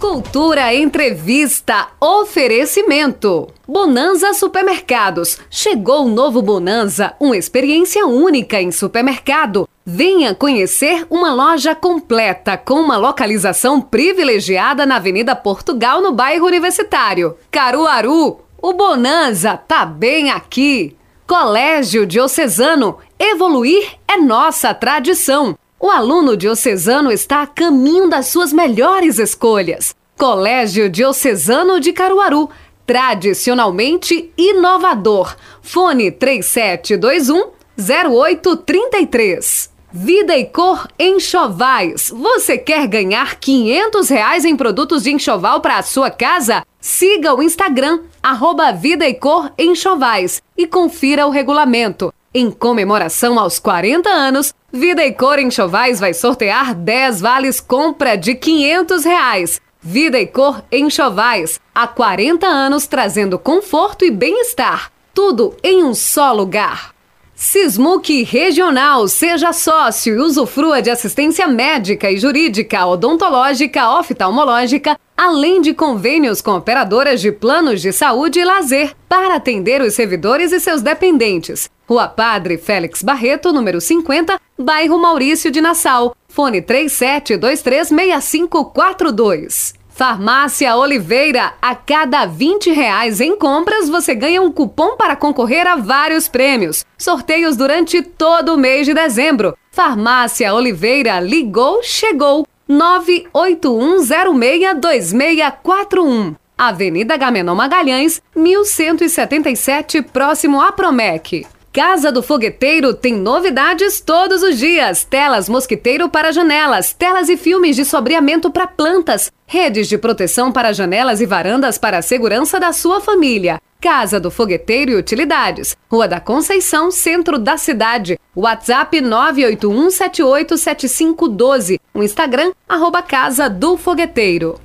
Cultura Entrevista. Oferecimento. Bonanza Supermercados. Chegou o novo Bonanza, uma experiência única em supermercado. Venha conhecer uma loja completa com uma localização privilegiada na Avenida Portugal, no bairro Universitário. Caruaru. O Bonanza tá bem aqui. Colégio Diocesano Evoluir é nossa tradição. O aluno diocesano está a caminho das suas melhores escolhas. Colégio Diocesano de Caruaru, tradicionalmente inovador. Fone 3721 0833. Vida e Cor Enxovais. Você quer ganhar 500 reais em produtos de enxoval para a sua casa? Siga o Instagram, arroba Vida e Cor Enxovais e confira o regulamento. Em comemoração aos 40 anos, Vida e Cor Enxovais vai sortear 10 vales compra de 500 reais. Vida e Cor Enxovais, há 40 anos trazendo conforto e bem-estar. Tudo em um só lugar. Sismuc Regional, seja sócio e usufrua de assistência médica e jurídica, odontológica, oftalmológica, além de convênios com operadoras de planos de saúde e lazer, para atender os servidores e seus dependentes. Rua Padre Félix Barreto, número 50, bairro Maurício de Nassau. Fone 37236542. Farmácia Oliveira, a cada 20 reais em compras você ganha um cupom para concorrer a vários prêmios. Sorteios durante todo o mês de dezembro. Farmácia Oliveira ligou, chegou. 981062641. Avenida Gamenon Magalhães, 1177, próximo a Promec. Casa do Fogueteiro tem novidades todos os dias: telas mosquiteiro para janelas, telas e filmes de sobreamento para plantas, redes de proteção para janelas e varandas para a segurança da sua família. Casa do Fogueteiro e Utilidades, Rua da Conceição, centro da cidade. WhatsApp 981787512. O Instagram, arroba Casa do Fogueteiro.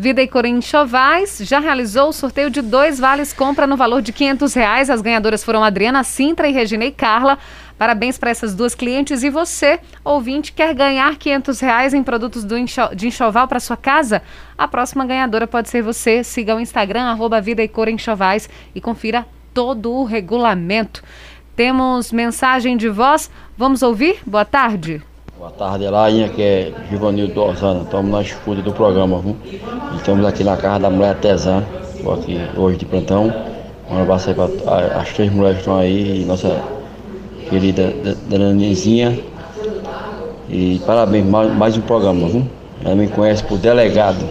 Vida e Cor Enxovais já realizou o sorteio de dois vales compra no valor de 500 reais. As ganhadoras foram Adriana Sintra e Reginei Carla. Parabéns para essas duas clientes. E você, ouvinte, quer ganhar 500 reais em produtos enxo de enxoval para sua casa? A próxima ganhadora pode ser você. Siga o Instagram, arroba Vida e Cor Enxovais e confira todo o regulamento. Temos mensagem de voz. Vamos ouvir? Boa tarde. Boa tarde, Lainha, que é Givanildo Osana. Estamos na escuta do programa, viu? Estamos aqui na casa da mulher artesã. Estou aqui hoje de plantão. Um abraço aí para as três mulheres que estão aí, e nossa querida Dona Nizinha. E parabéns, mais, mais um programa, viu? Ela me conhece por delegado.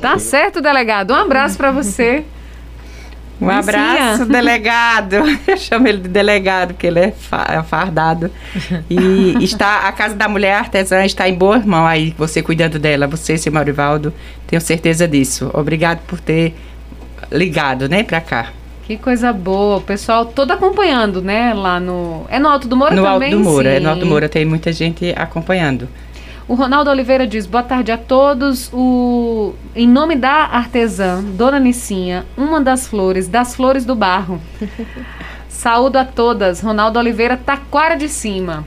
Tá certo, delegado. Um abraço para você. Um abraço, delegado. Eu chamo ele de delegado, porque ele é, é fardado. E está a Casa da Mulher Artesã está em boas mãos aí, você cuidando dela, você, seu Maurivaldo, tenho certeza disso. Obrigado por ter ligado, né, para cá. Que coisa boa, o pessoal todo acompanhando, né, lá no... É no Alto do Moura no também? No Alto do Moura, Sim. é no Alto do Moura, tem muita gente acompanhando. O Ronaldo Oliveira diz: boa tarde a todos. O... Em nome da artesã, Dona Nicinha, uma das flores, das flores do barro. Saúdo a todas. Ronaldo Oliveira, Taquara de Cima.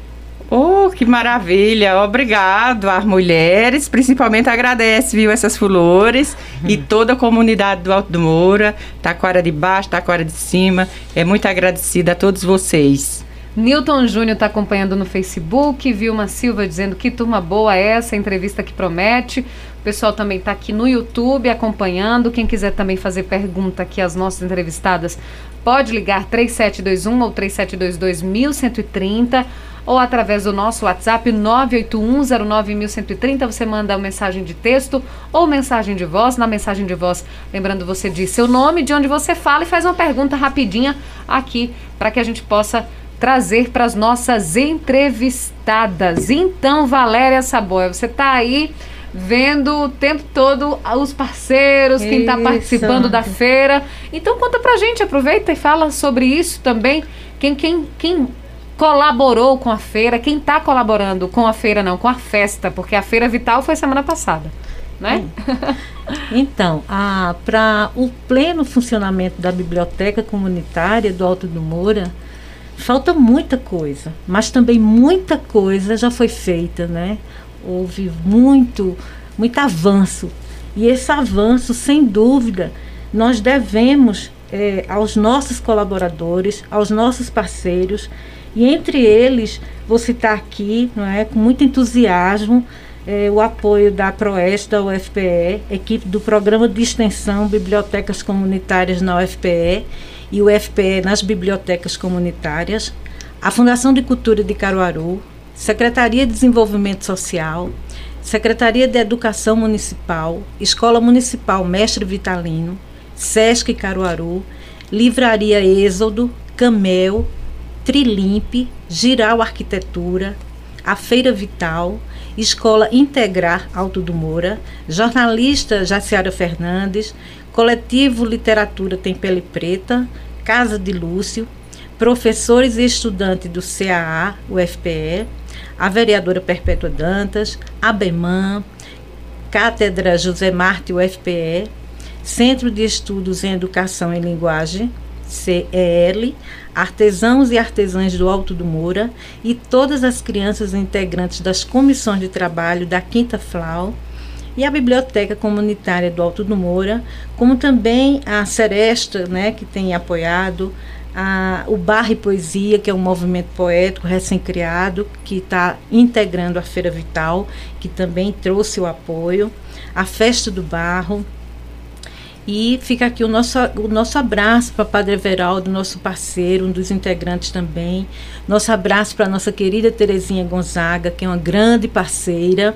Oh, que maravilha! Obrigado às mulheres, principalmente agradece, viu, essas flores hum. e toda a comunidade do Alto do Moura, Taquara de baixo, Taquara de cima. É muito agradecida a todos vocês. Newton Júnior está acompanhando no Facebook, Vilma Silva dizendo que turma boa é essa, entrevista que promete. O pessoal também está aqui no YouTube acompanhando. Quem quiser também fazer pergunta aqui às nossas entrevistadas, pode ligar 3721 ou 3722 1130 ou através do nosso WhatsApp 981091130. Você manda uma mensagem de texto ou mensagem de voz. Na mensagem de voz, lembrando, você diz seu nome, de onde você fala e faz uma pergunta rapidinha aqui para que a gente possa trazer para as nossas entrevistadas. Então, Valéria Saboia, você está aí vendo o tempo todo os parceiros, quem está participando da feira. Então, conta para a gente, aproveita e fala sobre isso também. Quem, quem, quem colaborou com a feira, quem está colaborando com a feira, não, com a festa, porque a Feira Vital foi semana passada. Né? Então, para o pleno funcionamento da biblioteca comunitária do Alto do Moura, falta muita coisa, mas também muita coisa já foi feita, né? Houve muito, muito avanço. E esse avanço, sem dúvida, nós devemos é, aos nossos colaboradores, aos nossos parceiros, e entre eles, vou citar aqui, não é, com muito entusiasmo, é, o apoio da PROES, da UFPE, equipe do Programa de Extensão Bibliotecas Comunitárias na UFPE, e o FPE nas bibliotecas comunitárias, a Fundação de Cultura de Caruaru, Secretaria de Desenvolvimento Social, Secretaria de Educação Municipal, Escola Municipal Mestre Vitalino, Sesc Caruaru, Livraria Êxodo, Camel, Trilimpe, Giral Arquitetura, a Feira Vital, Escola Integrar Alto do Moura, jornalista Jaciara Fernandes, Coletivo Literatura Tem Pele Preta, Casa de Lúcio, professores e estudantes do CAA, UFPE, a vereadora Perpétua Dantas, a BEMAN, Cátedra José Marte UFPE, Centro de Estudos em Educação e Linguagem, CEL, artesãos e artesãs do Alto do Moura e todas as crianças integrantes das comissões de trabalho da Quinta Flau e a Biblioteca Comunitária do Alto do Moura, como também a Seresta, né, que tem apoiado, a, o Bar e Poesia, que é um movimento poético recém-criado, que está integrando a Feira Vital, que também trouxe o apoio, a Festa do Barro, e fica aqui o nosso, o nosso abraço para Padre Everaldo, nosso parceiro, um dos integrantes também. Nosso abraço para a nossa querida Terezinha Gonzaga, que é uma grande parceira,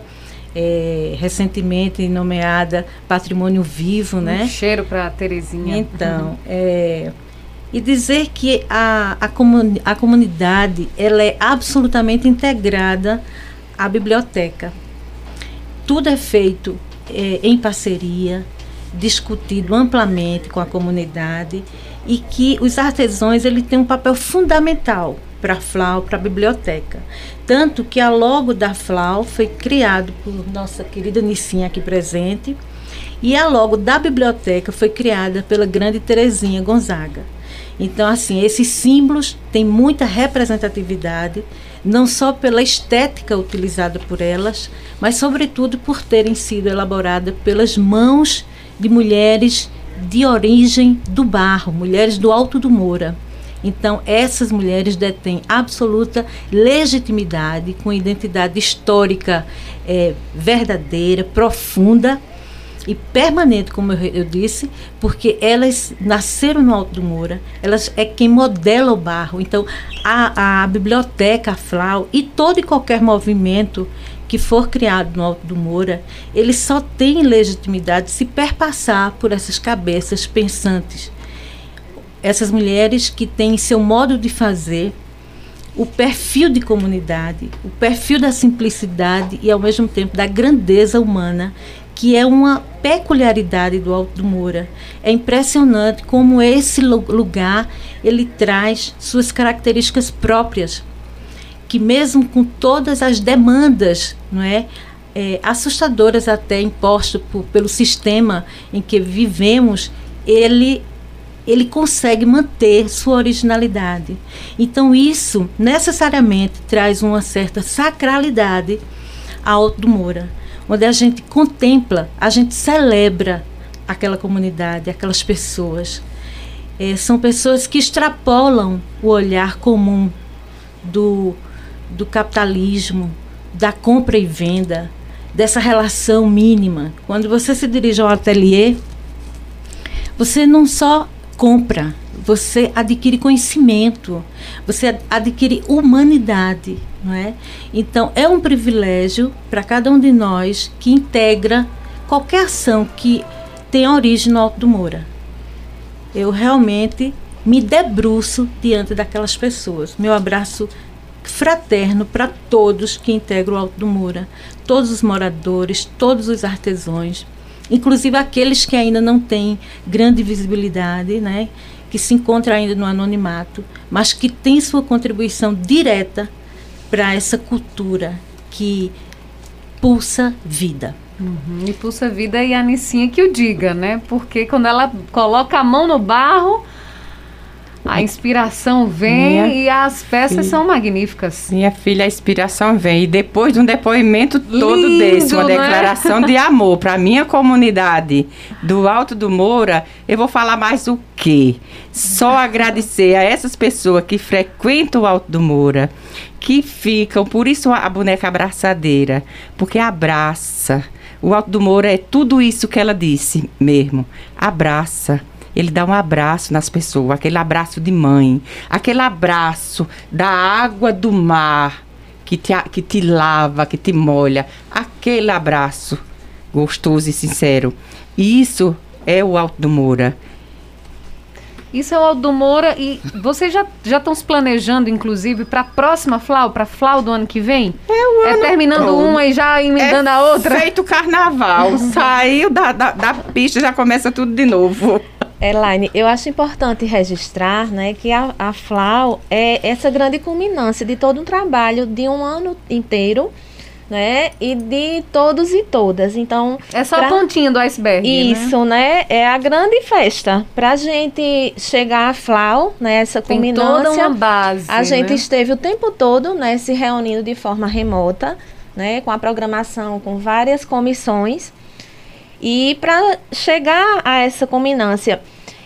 é, recentemente nomeada Patrimônio Vivo, um né? cheiro para Terezinha. Então, é, e dizer que a, a, comuni a comunidade ela é absolutamente integrada à biblioteca. Tudo é feito é, em parceria, discutido amplamente com a comunidade e que os artesãos ele têm um papel fundamental para a FLAU, para a biblioteca. Tanto que a logo da FLAU foi criado por nossa querida Nicinha aqui presente e a logo da biblioteca foi criada pela grande Terezinha Gonzaga. Então, assim, esses símbolos têm muita representatividade, não só pela estética utilizada por elas, mas, sobretudo, por terem sido elaboradas pelas mãos de mulheres de origem do barro, mulheres do Alto do Moura. Então, essas mulheres detêm absoluta legitimidade, com identidade histórica é, verdadeira, profunda e permanente, como eu, eu, disse, porque elas nasceram no Alto do Moura, elas é quem modela o barro. Então, a, a biblioteca, a FLAU e todo e qualquer movimento que for criado no Alto do Moura, ele só tem legitimidade se perpassar por essas cabeças pensantes. Essas mulheres que têm seu modo de fazer, o perfil de comunidade, o perfil da simplicidade e ao mesmo tempo da grandeza humana, que é uma peculiaridade do Alto do Moura. É impressionante como esse lugar ele traz suas características próprias que mesmo com todas as demandas, não é, é assustadoras até impostas por, pelo sistema em que vivemos, ele ele consegue manter sua originalidade. Então isso necessariamente traz uma certa sacralidade ao do Moura, onde a gente contempla, a gente celebra aquela comunidade, aquelas pessoas. É, são pessoas que extrapolam o olhar comum do do capitalismo, da compra e venda, dessa relação mínima. Quando você se dirige ao ateliê, você não só compra, você adquire conhecimento, você adquire humanidade, não é? Então é um privilégio para cada um de nós que integra qualquer ação que tenha origem no Alto do Moura. Eu realmente me debruço diante daquelas pessoas. Meu abraço fraterno para todos que integram o Alto do Moura, todos os moradores, todos os artesãos, inclusive aqueles que ainda não têm grande visibilidade, né, que se encontram ainda no anonimato, mas que têm sua contribuição direta para essa cultura que pulsa vida. Uhum, e pulsa vida e a Anicinha que o diga, né? Porque quando ela coloca a mão no barro, a inspiração vem minha e as peças filha, são magníficas. Minha filha, a inspiração vem. E depois de um depoimento todo Lindo, desse, uma né? declaração de amor para a minha comunidade do Alto do Moura, eu vou falar mais o quê? Só agradecer a essas pessoas que frequentam o Alto do Moura, que ficam, por isso a boneca abraçadeira, porque abraça. O Alto do Moura é tudo isso que ela disse mesmo. Abraça ele dá um abraço nas pessoas, aquele abraço de mãe, aquele abraço da água do mar que te, que te lava, que te molha, aquele abraço gostoso e sincero. Isso é o Alto do Moura. Isso é o Aldo Moura e vocês já já estão se planejando, inclusive, para a próxima Flau, para Flau do ano que vem? É o É ano terminando todo. uma e já emendando é a outra? Feito carnaval. Saiu da, da, da pista, já começa tudo de novo. Elaine, eu acho importante registrar né, que a, a FLAU é essa grande culminância de todo um trabalho de um ano inteiro né, e de todos e todas. Então, É só pra- a pontinha do iceberg, né? Isso, né? É a grande festa. Pra gente chegar à FLAU, né? Essa Tem culminância. toda uma base, A gente né? esteve o tempo todo, né? Se reunindo de forma remota, né? Com a programação, com várias comissões. E para chegar a essa culminância.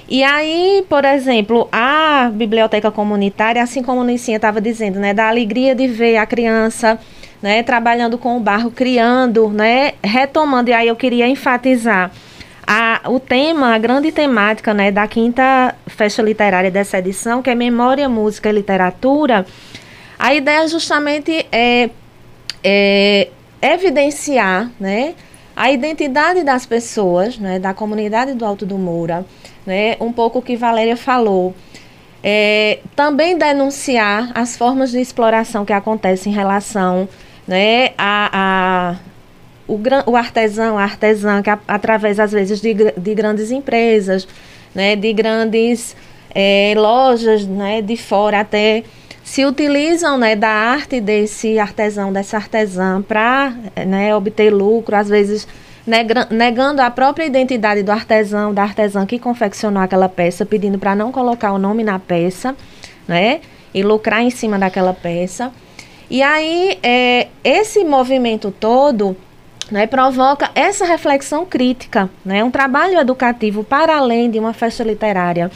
E aí, por exemplo, a biblioteca comunitária, assim como o Nicinha estava dizendo, né, da alegria de ver a criança, né, trabalhando com o barro, criando, né, retomando. E aí eu queria enfatizar a, o tema, a grande temática, né, da quinta festa literária dessa edição, que é Memória, Música e Literatura. A ideia justamente é é, evidenciar né, a identidade das pessoas, né, da comunidade do Alto do Moura, né, um pouco o que Valéria falou. É, também denunciar as formas de exploração que acontecem em relação né, a, a o, o artesão, a artesã, que a- através, às vezes, de, de grandes empresas, né, de grandes eh, lojas né, de fora até se utilizam né, da arte desse artesão, dessa artesã, para né, obter lucro, às vezes negra- negando a própria identidade do artesão, da artesã que confeccionou aquela peça, pedindo para não colocar o nome na peça, né, e lucrar em cima daquela peça. E aí, é, esse movimento todo né, provoca essa reflexão crítica, né, um trabalho educativo para além de uma festa literária.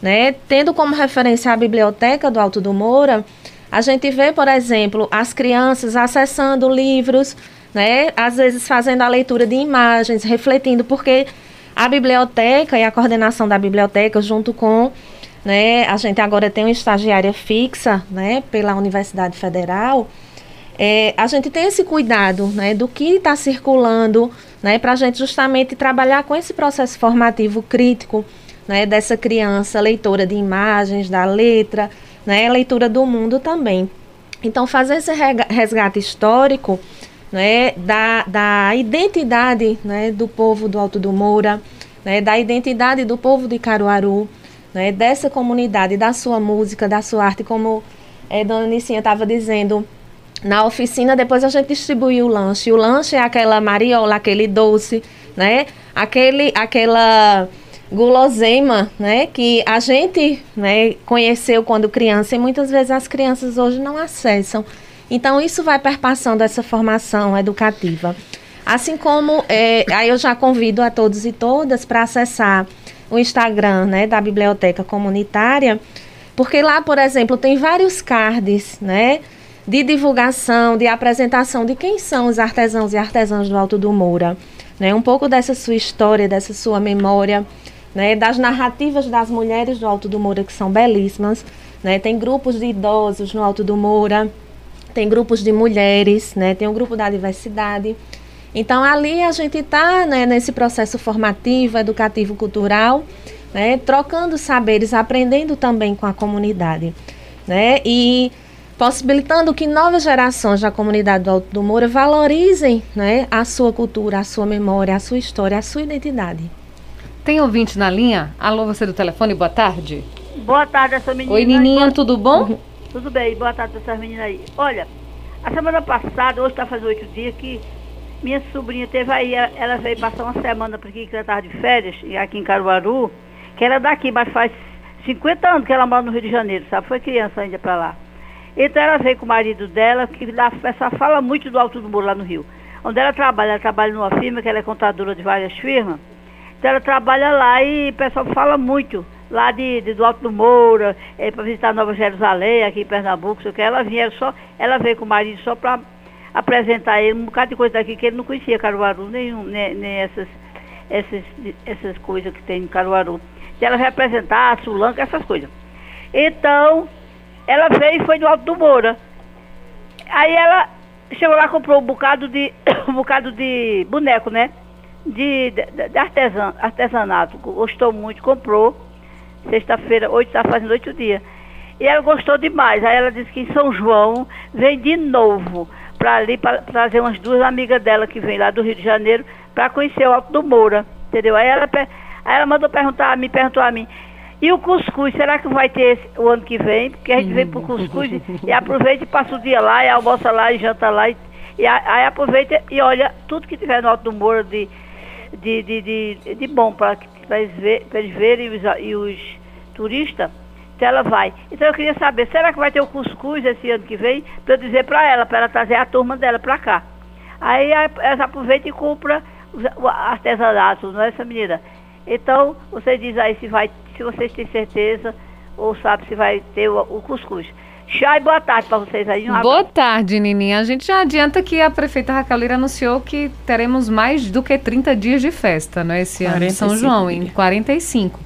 Né, tendo como referência a biblioteca do Alto do Moura, a gente vê, por exemplo, as crianças acessando livros, né, às vezes fazendo a leitura de imagens, refletindo, porque a biblioteca e a coordenação da biblioteca, junto com né, a gente agora tem uma estagiária fixa né, pela Universidade Federal, é, a gente tem esse cuidado né, do que está circulando, né, para a gente justamente trabalhar com esse processo formativo crítico né, dessa criança, leitora de imagens, da letra, né, leitura do mundo também. Então, fazer esse resgate histórico né, da, da identidade né, do povo do Alto do Moura, né, da identidade do povo de Caruaru, né, dessa comunidade, da sua música, da sua arte, como eh, Dona Nicinha estava dizendo, na oficina, depois a gente distribuiu o lanche. O lanche é aquela mariola, aquele doce, né? Aquele, aquela guloseima, né? Que a gente né, conheceu quando criança e muitas vezes as crianças hoje não acessam. Então, isso vai perpassando essa formação educativa. Assim como, eh, aí eu já convido a todos e todas para acessar o Instagram né, da Biblioteca Comunitária, porque lá, por exemplo, tem vários cards, né? de divulgação, de apresentação de quem são os artesãos e artesãs do Alto do Moura. Né? Um pouco dessa sua história, dessa sua memória, né? das narrativas das mulheres do Alto do Moura, que são belíssimas. Né? Tem grupos de idosos no Alto do Moura, tem grupos de mulheres, né? tem o grupo da diversidade. Então, ali a gente está né, nesse processo formativo, educativo, cultural, né? trocando saberes, aprendendo também com a comunidade. Né? E possibilitando que novas gerações da comunidade do Alto do Moura valorizem né, a sua cultura, a sua memória, a sua história, a sua identidade. Tem ouvinte na linha? Alô, você do telefone, boa tarde. Boa tarde, essa menina. Oi, Nininha, tudo bom? Tudo bem, boa tarde pra essas meninas aí. Olha, a semana passada, hoje está fazendo oito dias, que minha sobrinha teve aí, ela- veio passar uma semana por aqui, que ela estava de férias, aqui em Caruaru, que era daqui, mas faz 50 anos que ela mora no Rio de Janeiro, sabe? Foi criança ainda pra lá. Então ela veio com o marido dela, que lá, essa fala muito do Alto do Muro lá no Rio. Onde ela trabalha, ela trabalha numa firma, que ela é contadora de várias firmas. Então ela trabalha lá e o pessoal fala muito lá de, de- do Alto do Moura, é, para visitar Nova Jerusalém, aqui em Pernambuco, sei o que. Ela vinha só, ela veio com o marido só para apresentar ele um bocado de coisa daqui que ele não conhecia Caruaru, nenhum, nem, nem essas, essas, essas coisas que tem em Caruaru. se ela representar a Sulanca, essas coisas. Então, ela veio e foi do Alto do Moura. Aí ela chegou lá comprou um bocado de um bocado de boneco, né? De, de, de artesan, artesanato. Gostou muito, comprou. Sexta-feira, hoje está fazendo oito dias. E ela gostou demais. Aí ela disse que em São João vem de novo para ali para trazer umas duas amigas dela que vem lá do Rio de Janeiro para conhecer o Alto do Moura, entendeu? Aí ela, aí ela mandou perguntar, me perguntou a mim, e o cuscuz, será que vai ter esse, o ano que vem? Porque a gente vem pro cuscuz e, aproveita e passa o dia lá, e almoça lá, e janta lá, e, e aí aproveita e olha tudo que tiver no Alto do Moura de, de, de, de, de bom para ver, eles verem os, e os turistas então ela vai. Então eu queria saber, será que vai ter o cuscuz esse ano que vem? Para eu dizer para ela, para ela trazer a turma dela para cá. Aí ela aproveita e compra o artesanato, não é essa menina? Então, você diz aí se vai, se vocês têm certeza ou sabe se vai ter o, o cuscuz. Chay, boa tarde para vocês aí. Um boa tarde, Nininha. A gente já adianta que a prefeita Raquel Lira anunciou que teremos mais do que 30 dias de festa, né, esse ano em São João, em 45.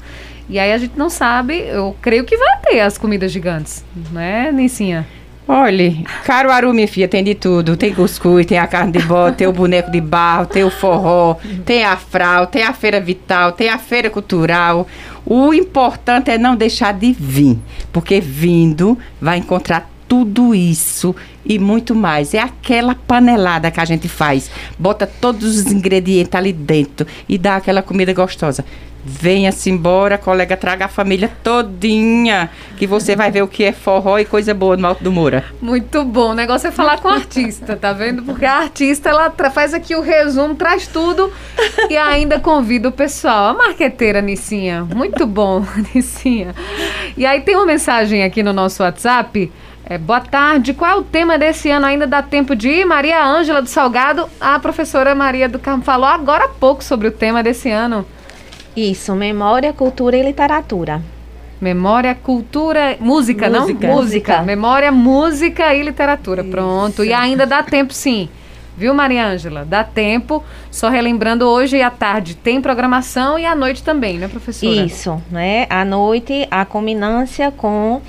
E aí a gente não sabe, eu creio que vai ter as comidas gigantes, né, Nicinha? Olha, Caruaru, minha filha, tem de tudo. Tem cuscuz, tem a carne de bode, tem o boneco de barro, tem o forró, tem a frau, tem a feira vital, tem a feira cultural. O importante é não deixar de vir, porque vindo vai encontrar tudo isso e muito mais. É aquela panelada que a gente faz. Bota todos os ingredientes ali dentro e dá aquela comida gostosa. Venha-se embora, colega, traga a família todinha, que você vai ver o que é forró e coisa boa no Alto do Moura. Muito bom. O negócio é falar com o artista, tá vendo? Porque a artista, ela faz aqui o resumo, traz tudo e ainda convida o pessoal. A marqueteira, Nicinha. Muito bom, Nicinha. E aí tem uma mensagem aqui no nosso WhatsApp. É, boa tarde. Qual é o tema desse ano? Ainda dá tempo de ir? Maria Ângela do Salgado. A professora Maria do Carmo falou agora há pouco sobre o tema desse ano. Isso, memória, cultura e literatura. Memória, cultura, música, música. não? Música. Memória, música e literatura. Isso. Pronto. E ainda dá tempo, sim. Viu, Maria Ângela? Dá tempo. Só relembrando, hoje à tarde tem programação e à noite também, né, professora? Isso, né? À noite, a combinância com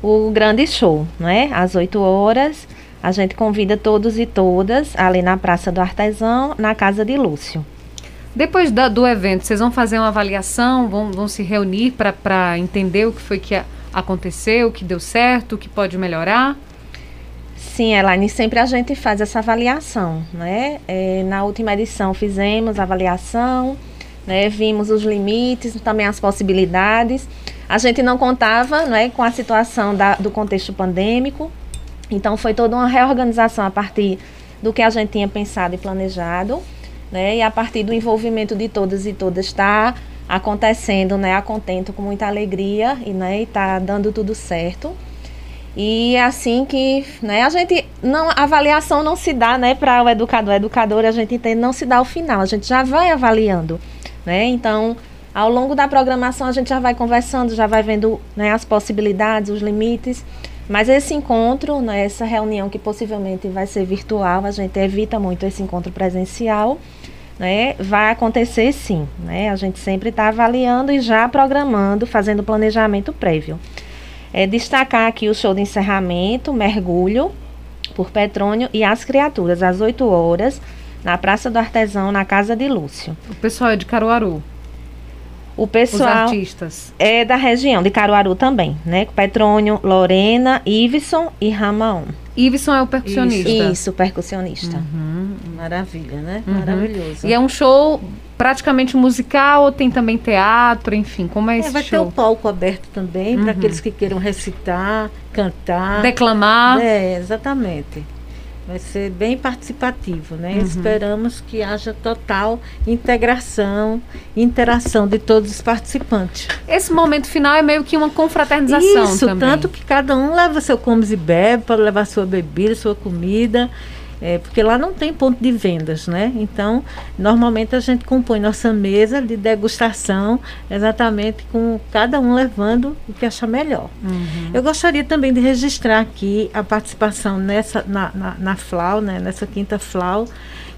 o grande show, né? Às 8 horas, a gente convida todos e todas ali na Praça do Artesão, na casa de Lúcio. Depois da, do evento, vocês vão fazer uma avaliação, vão, vão se reunir para entender o que foi que aconteceu, o que deu certo, o que pode melhorar? Sim, Elaine, sempre a gente faz essa avaliação, né? É, na última edição fizemos a avaliação, né? vimos os limites, também as possibilidades. A gente não contava né, com a situação da, do contexto pandêmico, então foi toda uma reorganização a partir do que a gente tinha pensado e planejado né? E a partir do envolvimento de todas e todas está acontecendo, né? A contento com muita alegria e, né? está dando tudo certo. E é assim que, né, a gente não a avaliação não se dá, né, para o educador, a educadora, a gente entende, não se dá ao final, a gente já vai avaliando, né? Então, ao longo da programação a gente já vai conversando, já vai vendo, né, as possibilidades, os limites. Mas esse encontro, né, essa reunião que possivelmente vai ser virtual, a gente evita muito esse encontro presencial né, vai acontecer sim. Né? A gente sempre está avaliando e já programando, fazendo planejamento prévio. É, destacar aqui o show de encerramento, mergulho por Petrônio e as criaturas, às 8 horas, na Praça do Artesão, na Casa de Lúcio. O pessoal é de Caruaru. O pessoal Os artistas. é da região de Caruaru também, né? Petrônio, Lorena, Iveson e Ramon. Iveson é o percussionista. Isso, Isso percussionista. Uhum. Maravilha, né? Uhum. Maravilhoso. E é um show praticamente musical ou tem também teatro, enfim, como é, é esse vai show? Vai ter o palco aberto também uhum. para aqueles que queiram recitar, cantar. Declamar. É, exatamente. Vai ser bem participativo, né? Uhum. Esperamos que haja total integração, interação de todos os participantes. Esse momento final é meio que uma confraternização Isso, também. tanto que cada um leva seu comes e bebe para levar sua bebida, sua comida. É, porque lá não tem ponto de vendas, né? Então, normalmente a gente compõe nossa mesa de degustação exatamente com cada um levando o que achar melhor. Uhum. Eu gostaria também de registrar aqui a participação nessa na, na, na FLAU, né? nessa quinta FLAU,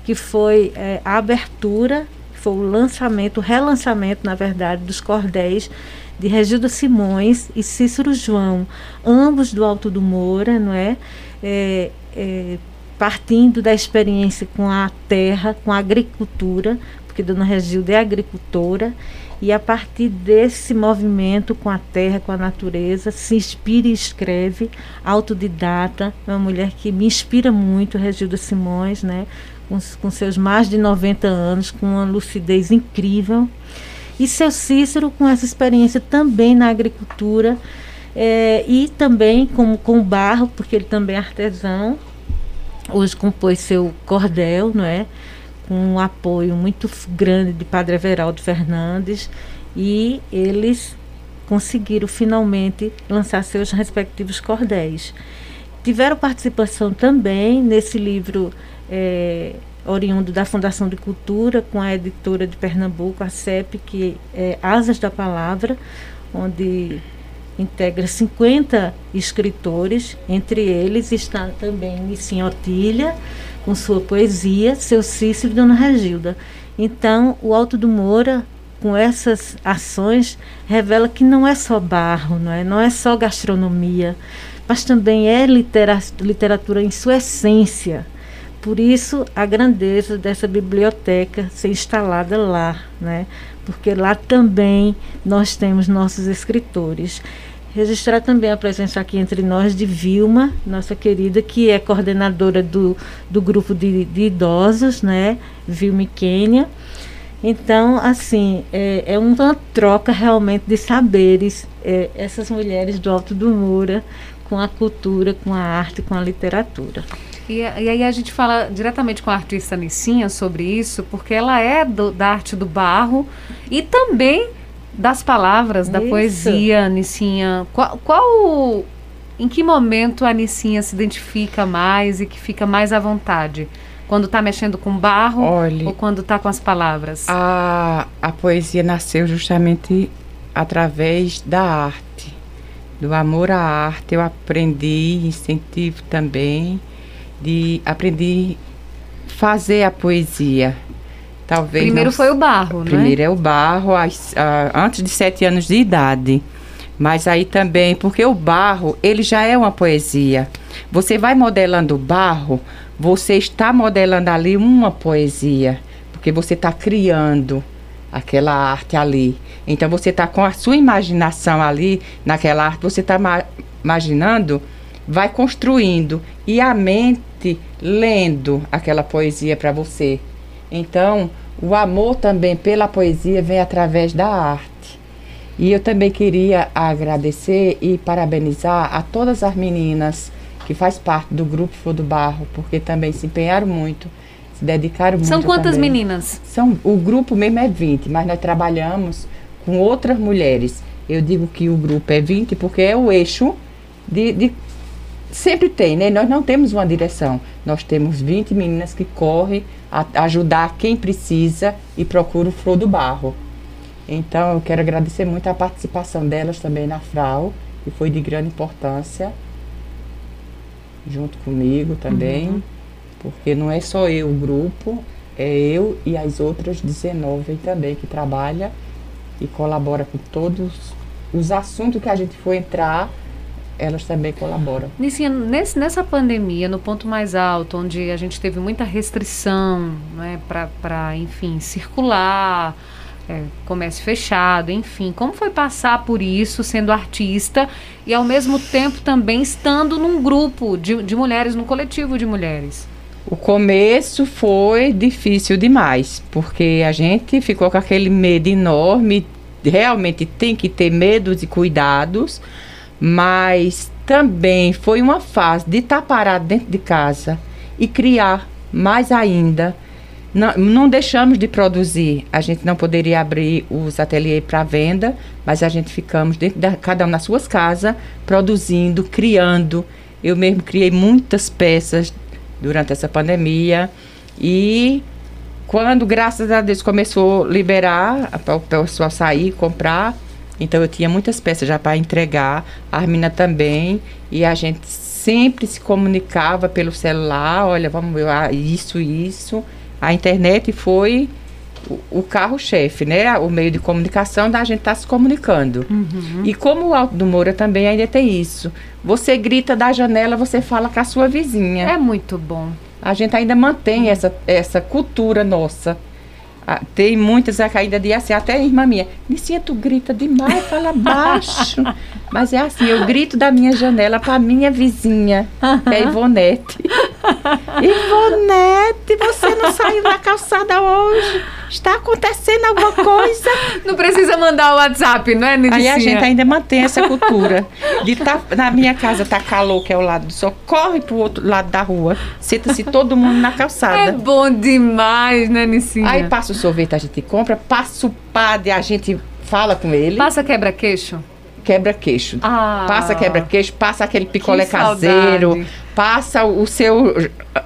que foi é, a abertura foi o lançamento, o relançamento, na verdade, dos cordéis de Regilda Simões e Cícero João, ambos do Alto do Moura, não é? é, é partindo da experiência com a terra, com a agricultura, porque Dona Regilda é agricultora, e a partir desse movimento com a terra, com a natureza, se inspira e escreve, autodidata, é uma mulher que me inspira muito, Regilda Simões, né? Com, com seus mais de 90 anos, com uma lucidez incrível. E seu Cícero com essa experiência também na agricultura é, e também com, com barro, porque ele também é artesão. Hoje compôs seu cordel, não é? com um apoio muito grande de Padre Everaldo Fernandes e eles conseguiram finalmente lançar seus respectivos cordéis. Tiveram participação também nesse livro é, oriundo da Fundação de Cultura, com a editora de Pernambuco, a CEP, que é Asas da Palavra, onde integra 50 escritores, entre eles está também Nissim Otília, com sua poesia, seu Cícero e Dona Regilda. Então, o Alto do Moura, com essas ações, revela que não é só barro, não é, não é só gastronomia, mas também é literatura em sua essência. Por isso, a grandeza dessa biblioteca ser instalada lá, né? porque lá também nós temos nossos escritores. Registrar também a presença aqui entre nós de Vilma, nossa querida, que é coordenadora do, do grupo de, de idosos, né? Vilma e Quênia. Então, assim, é, é, uma troca realmente de saberes, é, essas mulheres do Alto do Moura, com a cultura, com a arte, com a literatura. E, e, aí a gente fala diretamente com a artista Nissinha sobre isso, porque ela é do, da arte do barro e também das palavras, da Isso. poesia, Nissinha. Qual, qual, em que momento a Nissinha se identifica mais e que fica mais à vontade? Quando está mexendo com barro Olhe, ou quando está com as palavras? A, a poesia nasceu justamente através da arte, do amor à arte. Eu aprendi, incentivo também, de aprendi fazer a poesia Talvez Primeiro não... foi o barro, né? Primeiro é o barro, as, antes de sete anos de idade. Mas aí também, porque o barro, ele já é uma poesia. Você vai modelando o barro, você está modelando ali uma poesia. Porque você está criando aquela arte ali. Então você está com a sua imaginação ali, naquela arte, você está imaginando, vai construindo. E a mente lendo aquela poesia para você. Então, o amor também pela poesia vem através da arte. E eu também queria agradecer e parabenizar a todas as meninas que faz parte do grupo Flor do Barro, porque também se empenharam muito, se dedicaram muito. São quantas também. meninas? São, o grupo mesmo é 20, mas nós trabalhamos com outras mulheres. Eu digo que o grupo é 20 porque é o eixo de, de sempre tem, né? Nós não temos uma direção. Nós temos 20 meninas que correm a ajudar quem precisa e procura o Flor do Barro. Então, eu quero agradecer muito a participação delas também na FRAU, que foi de grande importância, junto comigo também, uhum. porque não é só eu o grupo, é eu e as outras 19 também que trabalha e colabora com todos os assuntos que a gente for entrar elas também colaboram. Nicinha, nesse, nessa pandemia, no ponto mais alto, onde a gente teve muita restrição né, para, enfim, circular, é, comércio fechado, enfim, como foi passar por isso sendo artista e ao mesmo tempo também estando num grupo de, de mulheres, num coletivo de mulheres? O começo foi difícil demais, porque a gente ficou com aquele medo enorme, realmente tem que ter medos e cuidados, mas também foi uma fase de estar tá parado dentro de casa e criar mais ainda. Não, não deixamos de produzir. A gente não poderia abrir os ateliês para venda, mas a gente ficamos dentro da, cada um nas suas casas, produzindo, criando. Eu mesmo criei muitas peças durante essa pandemia e quando, graças a Deus, começou a liberar, o pessoal sair, comprar, então eu tinha muitas peças já para entregar, a Armina também, e a gente sempre se comunicava pelo celular, olha, vamos ver ah, isso, isso. A internet foi o, o carro-chefe, né? O meio de comunicação da gente estar tá se comunicando. Uhum. E como o Alto do Moura também ainda tem isso. Você grita da janela, você fala com a sua vizinha. É muito bom. A gente ainda mantém essa, essa cultura nossa. Ah, tem muitas ainda de assim, até a irmã minha, Nicinha, tu grita demais, fala baixo. Mas é assim, eu grito da minha janela para minha vizinha, que é Ivonete. Ivonete, você não saiu na calçada hoje? Está acontecendo alguma coisa? Não precisa mandar o WhatsApp, não é, Nicinha? Aí a gente ainda mantém essa cultura. De tá, na minha casa tá calor, que é o lado do sol, corre pro outro lado da rua, senta-se todo mundo na calçada. É bom demais, né, Nicinha? Aí passa o sorvete, a gente compra, passa o padre, a gente fala com ele. Passa quebra-queixo? Quebra-queixo. Ah, Passa quebra-queixo, passa aquele picolé caseiro, passa o seu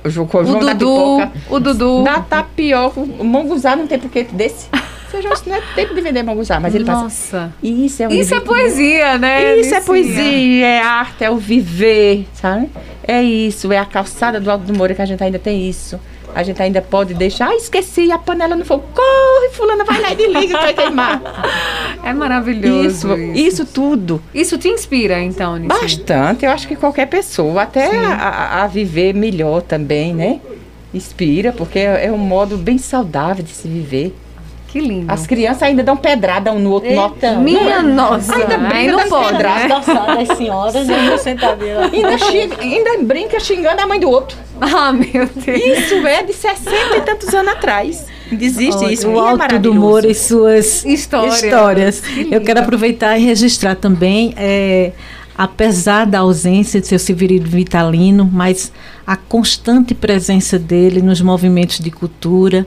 o João da Dudu, pipoca. o Dudu. Da tapioca, o monguzá não tem porquê desse. Você já não é tempo de vender monguzá, mas ele passa. Nossa. Isso é um Isso é poesia, né? Isso é poesia, é arte, é o viver, sabe? É isso, é a calçada do Alto do Moura que a gente ainda tem isso. A gente ainda pode deixar, ah, esqueci, a panela no fogo, corre, fulana, vai lá e que vai queimar. É maravilhoso. Isso, isso tudo. Isso te inspira, então, Nicinha? Bastante, eu acho que qualquer pessoa, até a, a- viver melhor também, né? Inspira, porque é é um modo bem saudável de se viver. Que lindo. As crianças ainda dão pedrada um no outro. no- Então, Minha nossa. Ainda brinca não das pode, pedradas né? Senhoras sentadinha lá. Ainda, xinga- ainda brinca xingando a mãe do outro. Ah, meu Deus. Isso é de 60 e tantos anos atrás. Ainda existe Olha, isso. o e é Alto do. Moura e suas Histórias. histórias. Que Eu quero aproveitar e registrar também, é, apesar da ausência de seu Severino Vitalino, mas a constante presença dele nos movimentos de cultura,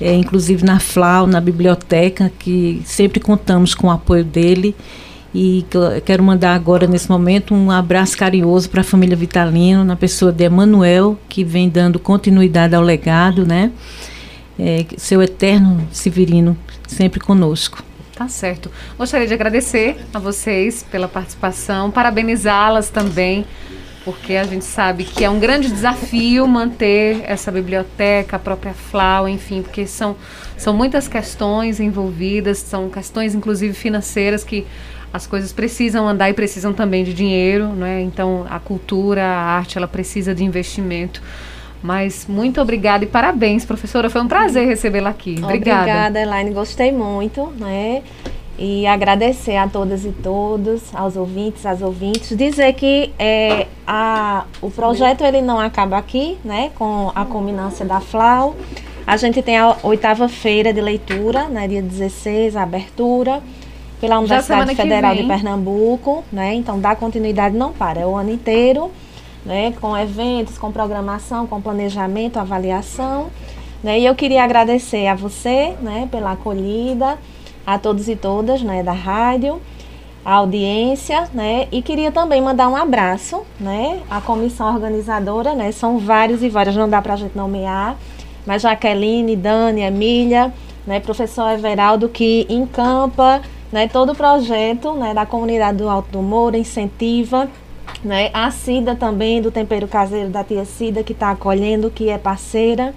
é, inclusive na FLAU, na biblioteca, que sempre contamos com o apoio dele. E quero mandar agora, nesse momento, um abraço carinhoso para a família Vitalino, na pessoa de Emanuel, que vem dando continuidade ao legado, né? É, seu eterno Severino sempre conosco. Tá certo. Gostaria de agradecer a vocês pela participação, parabenizá-las também, porque a gente sabe que é um grande desafio manter essa biblioteca, a própria FLAU, enfim, porque são, são muitas questões envolvidas, são questões inclusive financeiras que as coisas precisam andar e precisam também de dinheiro, não é? Então a cultura, a arte, ela precisa de investimento. Mas muito obrigada e parabéns, professora. Foi um prazer recebê-la aqui. Obrigada. Obrigada, Elaine. Gostei muito, né? E agradecer a todas e todos, aos ouvintes, às ouvintes. Dizer que é, a, o projeto ele não acaba aqui, né? Com a culminância da FLAU. A gente tem a oitava feira de leitura, né? Dia 16, a abertura. Pela Universidade Federal de. Pernambuco, né? Então dá continuidade, não para, é o ano inteiro, né? Com eventos, com programação, com planejamento, avaliação. Né? E eu queria agradecer a você, né, pela acolhida, a todos e todas, né, da rádio, a audiência, né, e queria também mandar um abraço, né, à comissão organizadora, né, são vários e várias, não dá para a gente nomear, mas Jaqueline, Dani, Emília, né, professor Everaldo, que encampa, né, todo o projeto, né, da comunidade do Alto do Moura, incentiva, né, a Cida também, do Tempero Caseiro da tia Cida, que está acolhendo, que é parceira,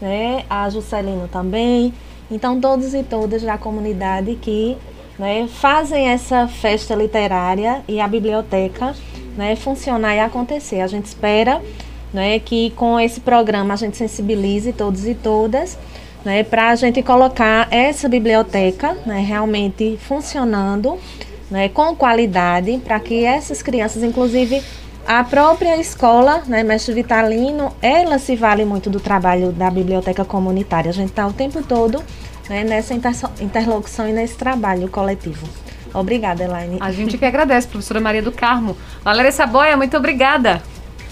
né, a Juscelino também. Então, todos e todas da comunidade que né, fazem essa festa literária e a biblioteca né, funcionar e acontecer. A gente espera né, que com esse programa a gente sensibilize todos e todas né, para a gente colocar essa biblioteca né, realmente funcionando né, com qualidade para que essas crianças, inclusive a própria escola, né, Mestre Vitalino, ela se vale muito do trabalho da biblioteca comunitária. A gente está o tempo todo né, nessa inter- interlocução e nesse trabalho coletivo. Obrigada, Elaine. A gente que agradece, professora Maria do Carmo. Valéria Saboia, muito obrigada.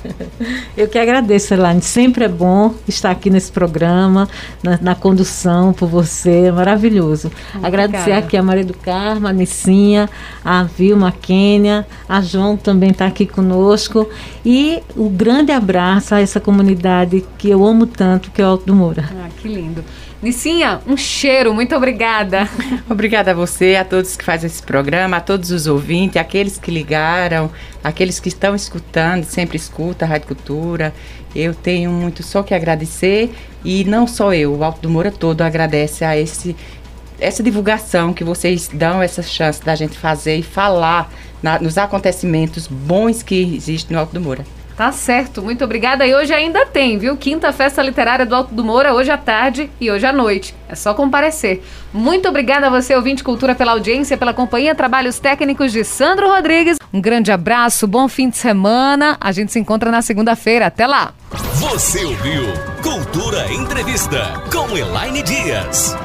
Eu que agradeço, Elaine. Sempre é bom estar aqui nesse programa, na, na condução por você. É maravilhoso. Agradecer aqui a Maria do Carmo, a Nicinha, a Vilma, a Kênia, a João também está aqui conosco. E o grande abraço a essa comunidade que eu amo tanto, que é o Alto do Moura. Ah, que lindo. Nicinha, um cheiro, muito obrigada. Obrigada a você, a todos que fazem esse programa, a todos os ouvintes, aqueles que ligaram, aqueles que estão escutando, sempre escuta a Rádio Cultura. Eu tenho muito só que agradecer e não só eu, o Alto do Moura todo agradece a esse essa divulgação que vocês dão essa chance da gente fazer e falar na, nos acontecimentos bons que existem no Alto do Moura. Tá certo, muito obrigada. E hoje ainda tem, viu? Quinta Festa Literária do Alto do Moura, hoje à tarde e hoje à noite. É só comparecer. Muito obrigada a você, ouvinte Cultura, pela audiência, pela companhia. Trabalhos técnicos de Sandro Rodrigues. Um grande abraço, bom fim de semana. A gente se encontra na segunda-feira. Até lá. Você ouviu Cultura Entrevista com Elaine Dias.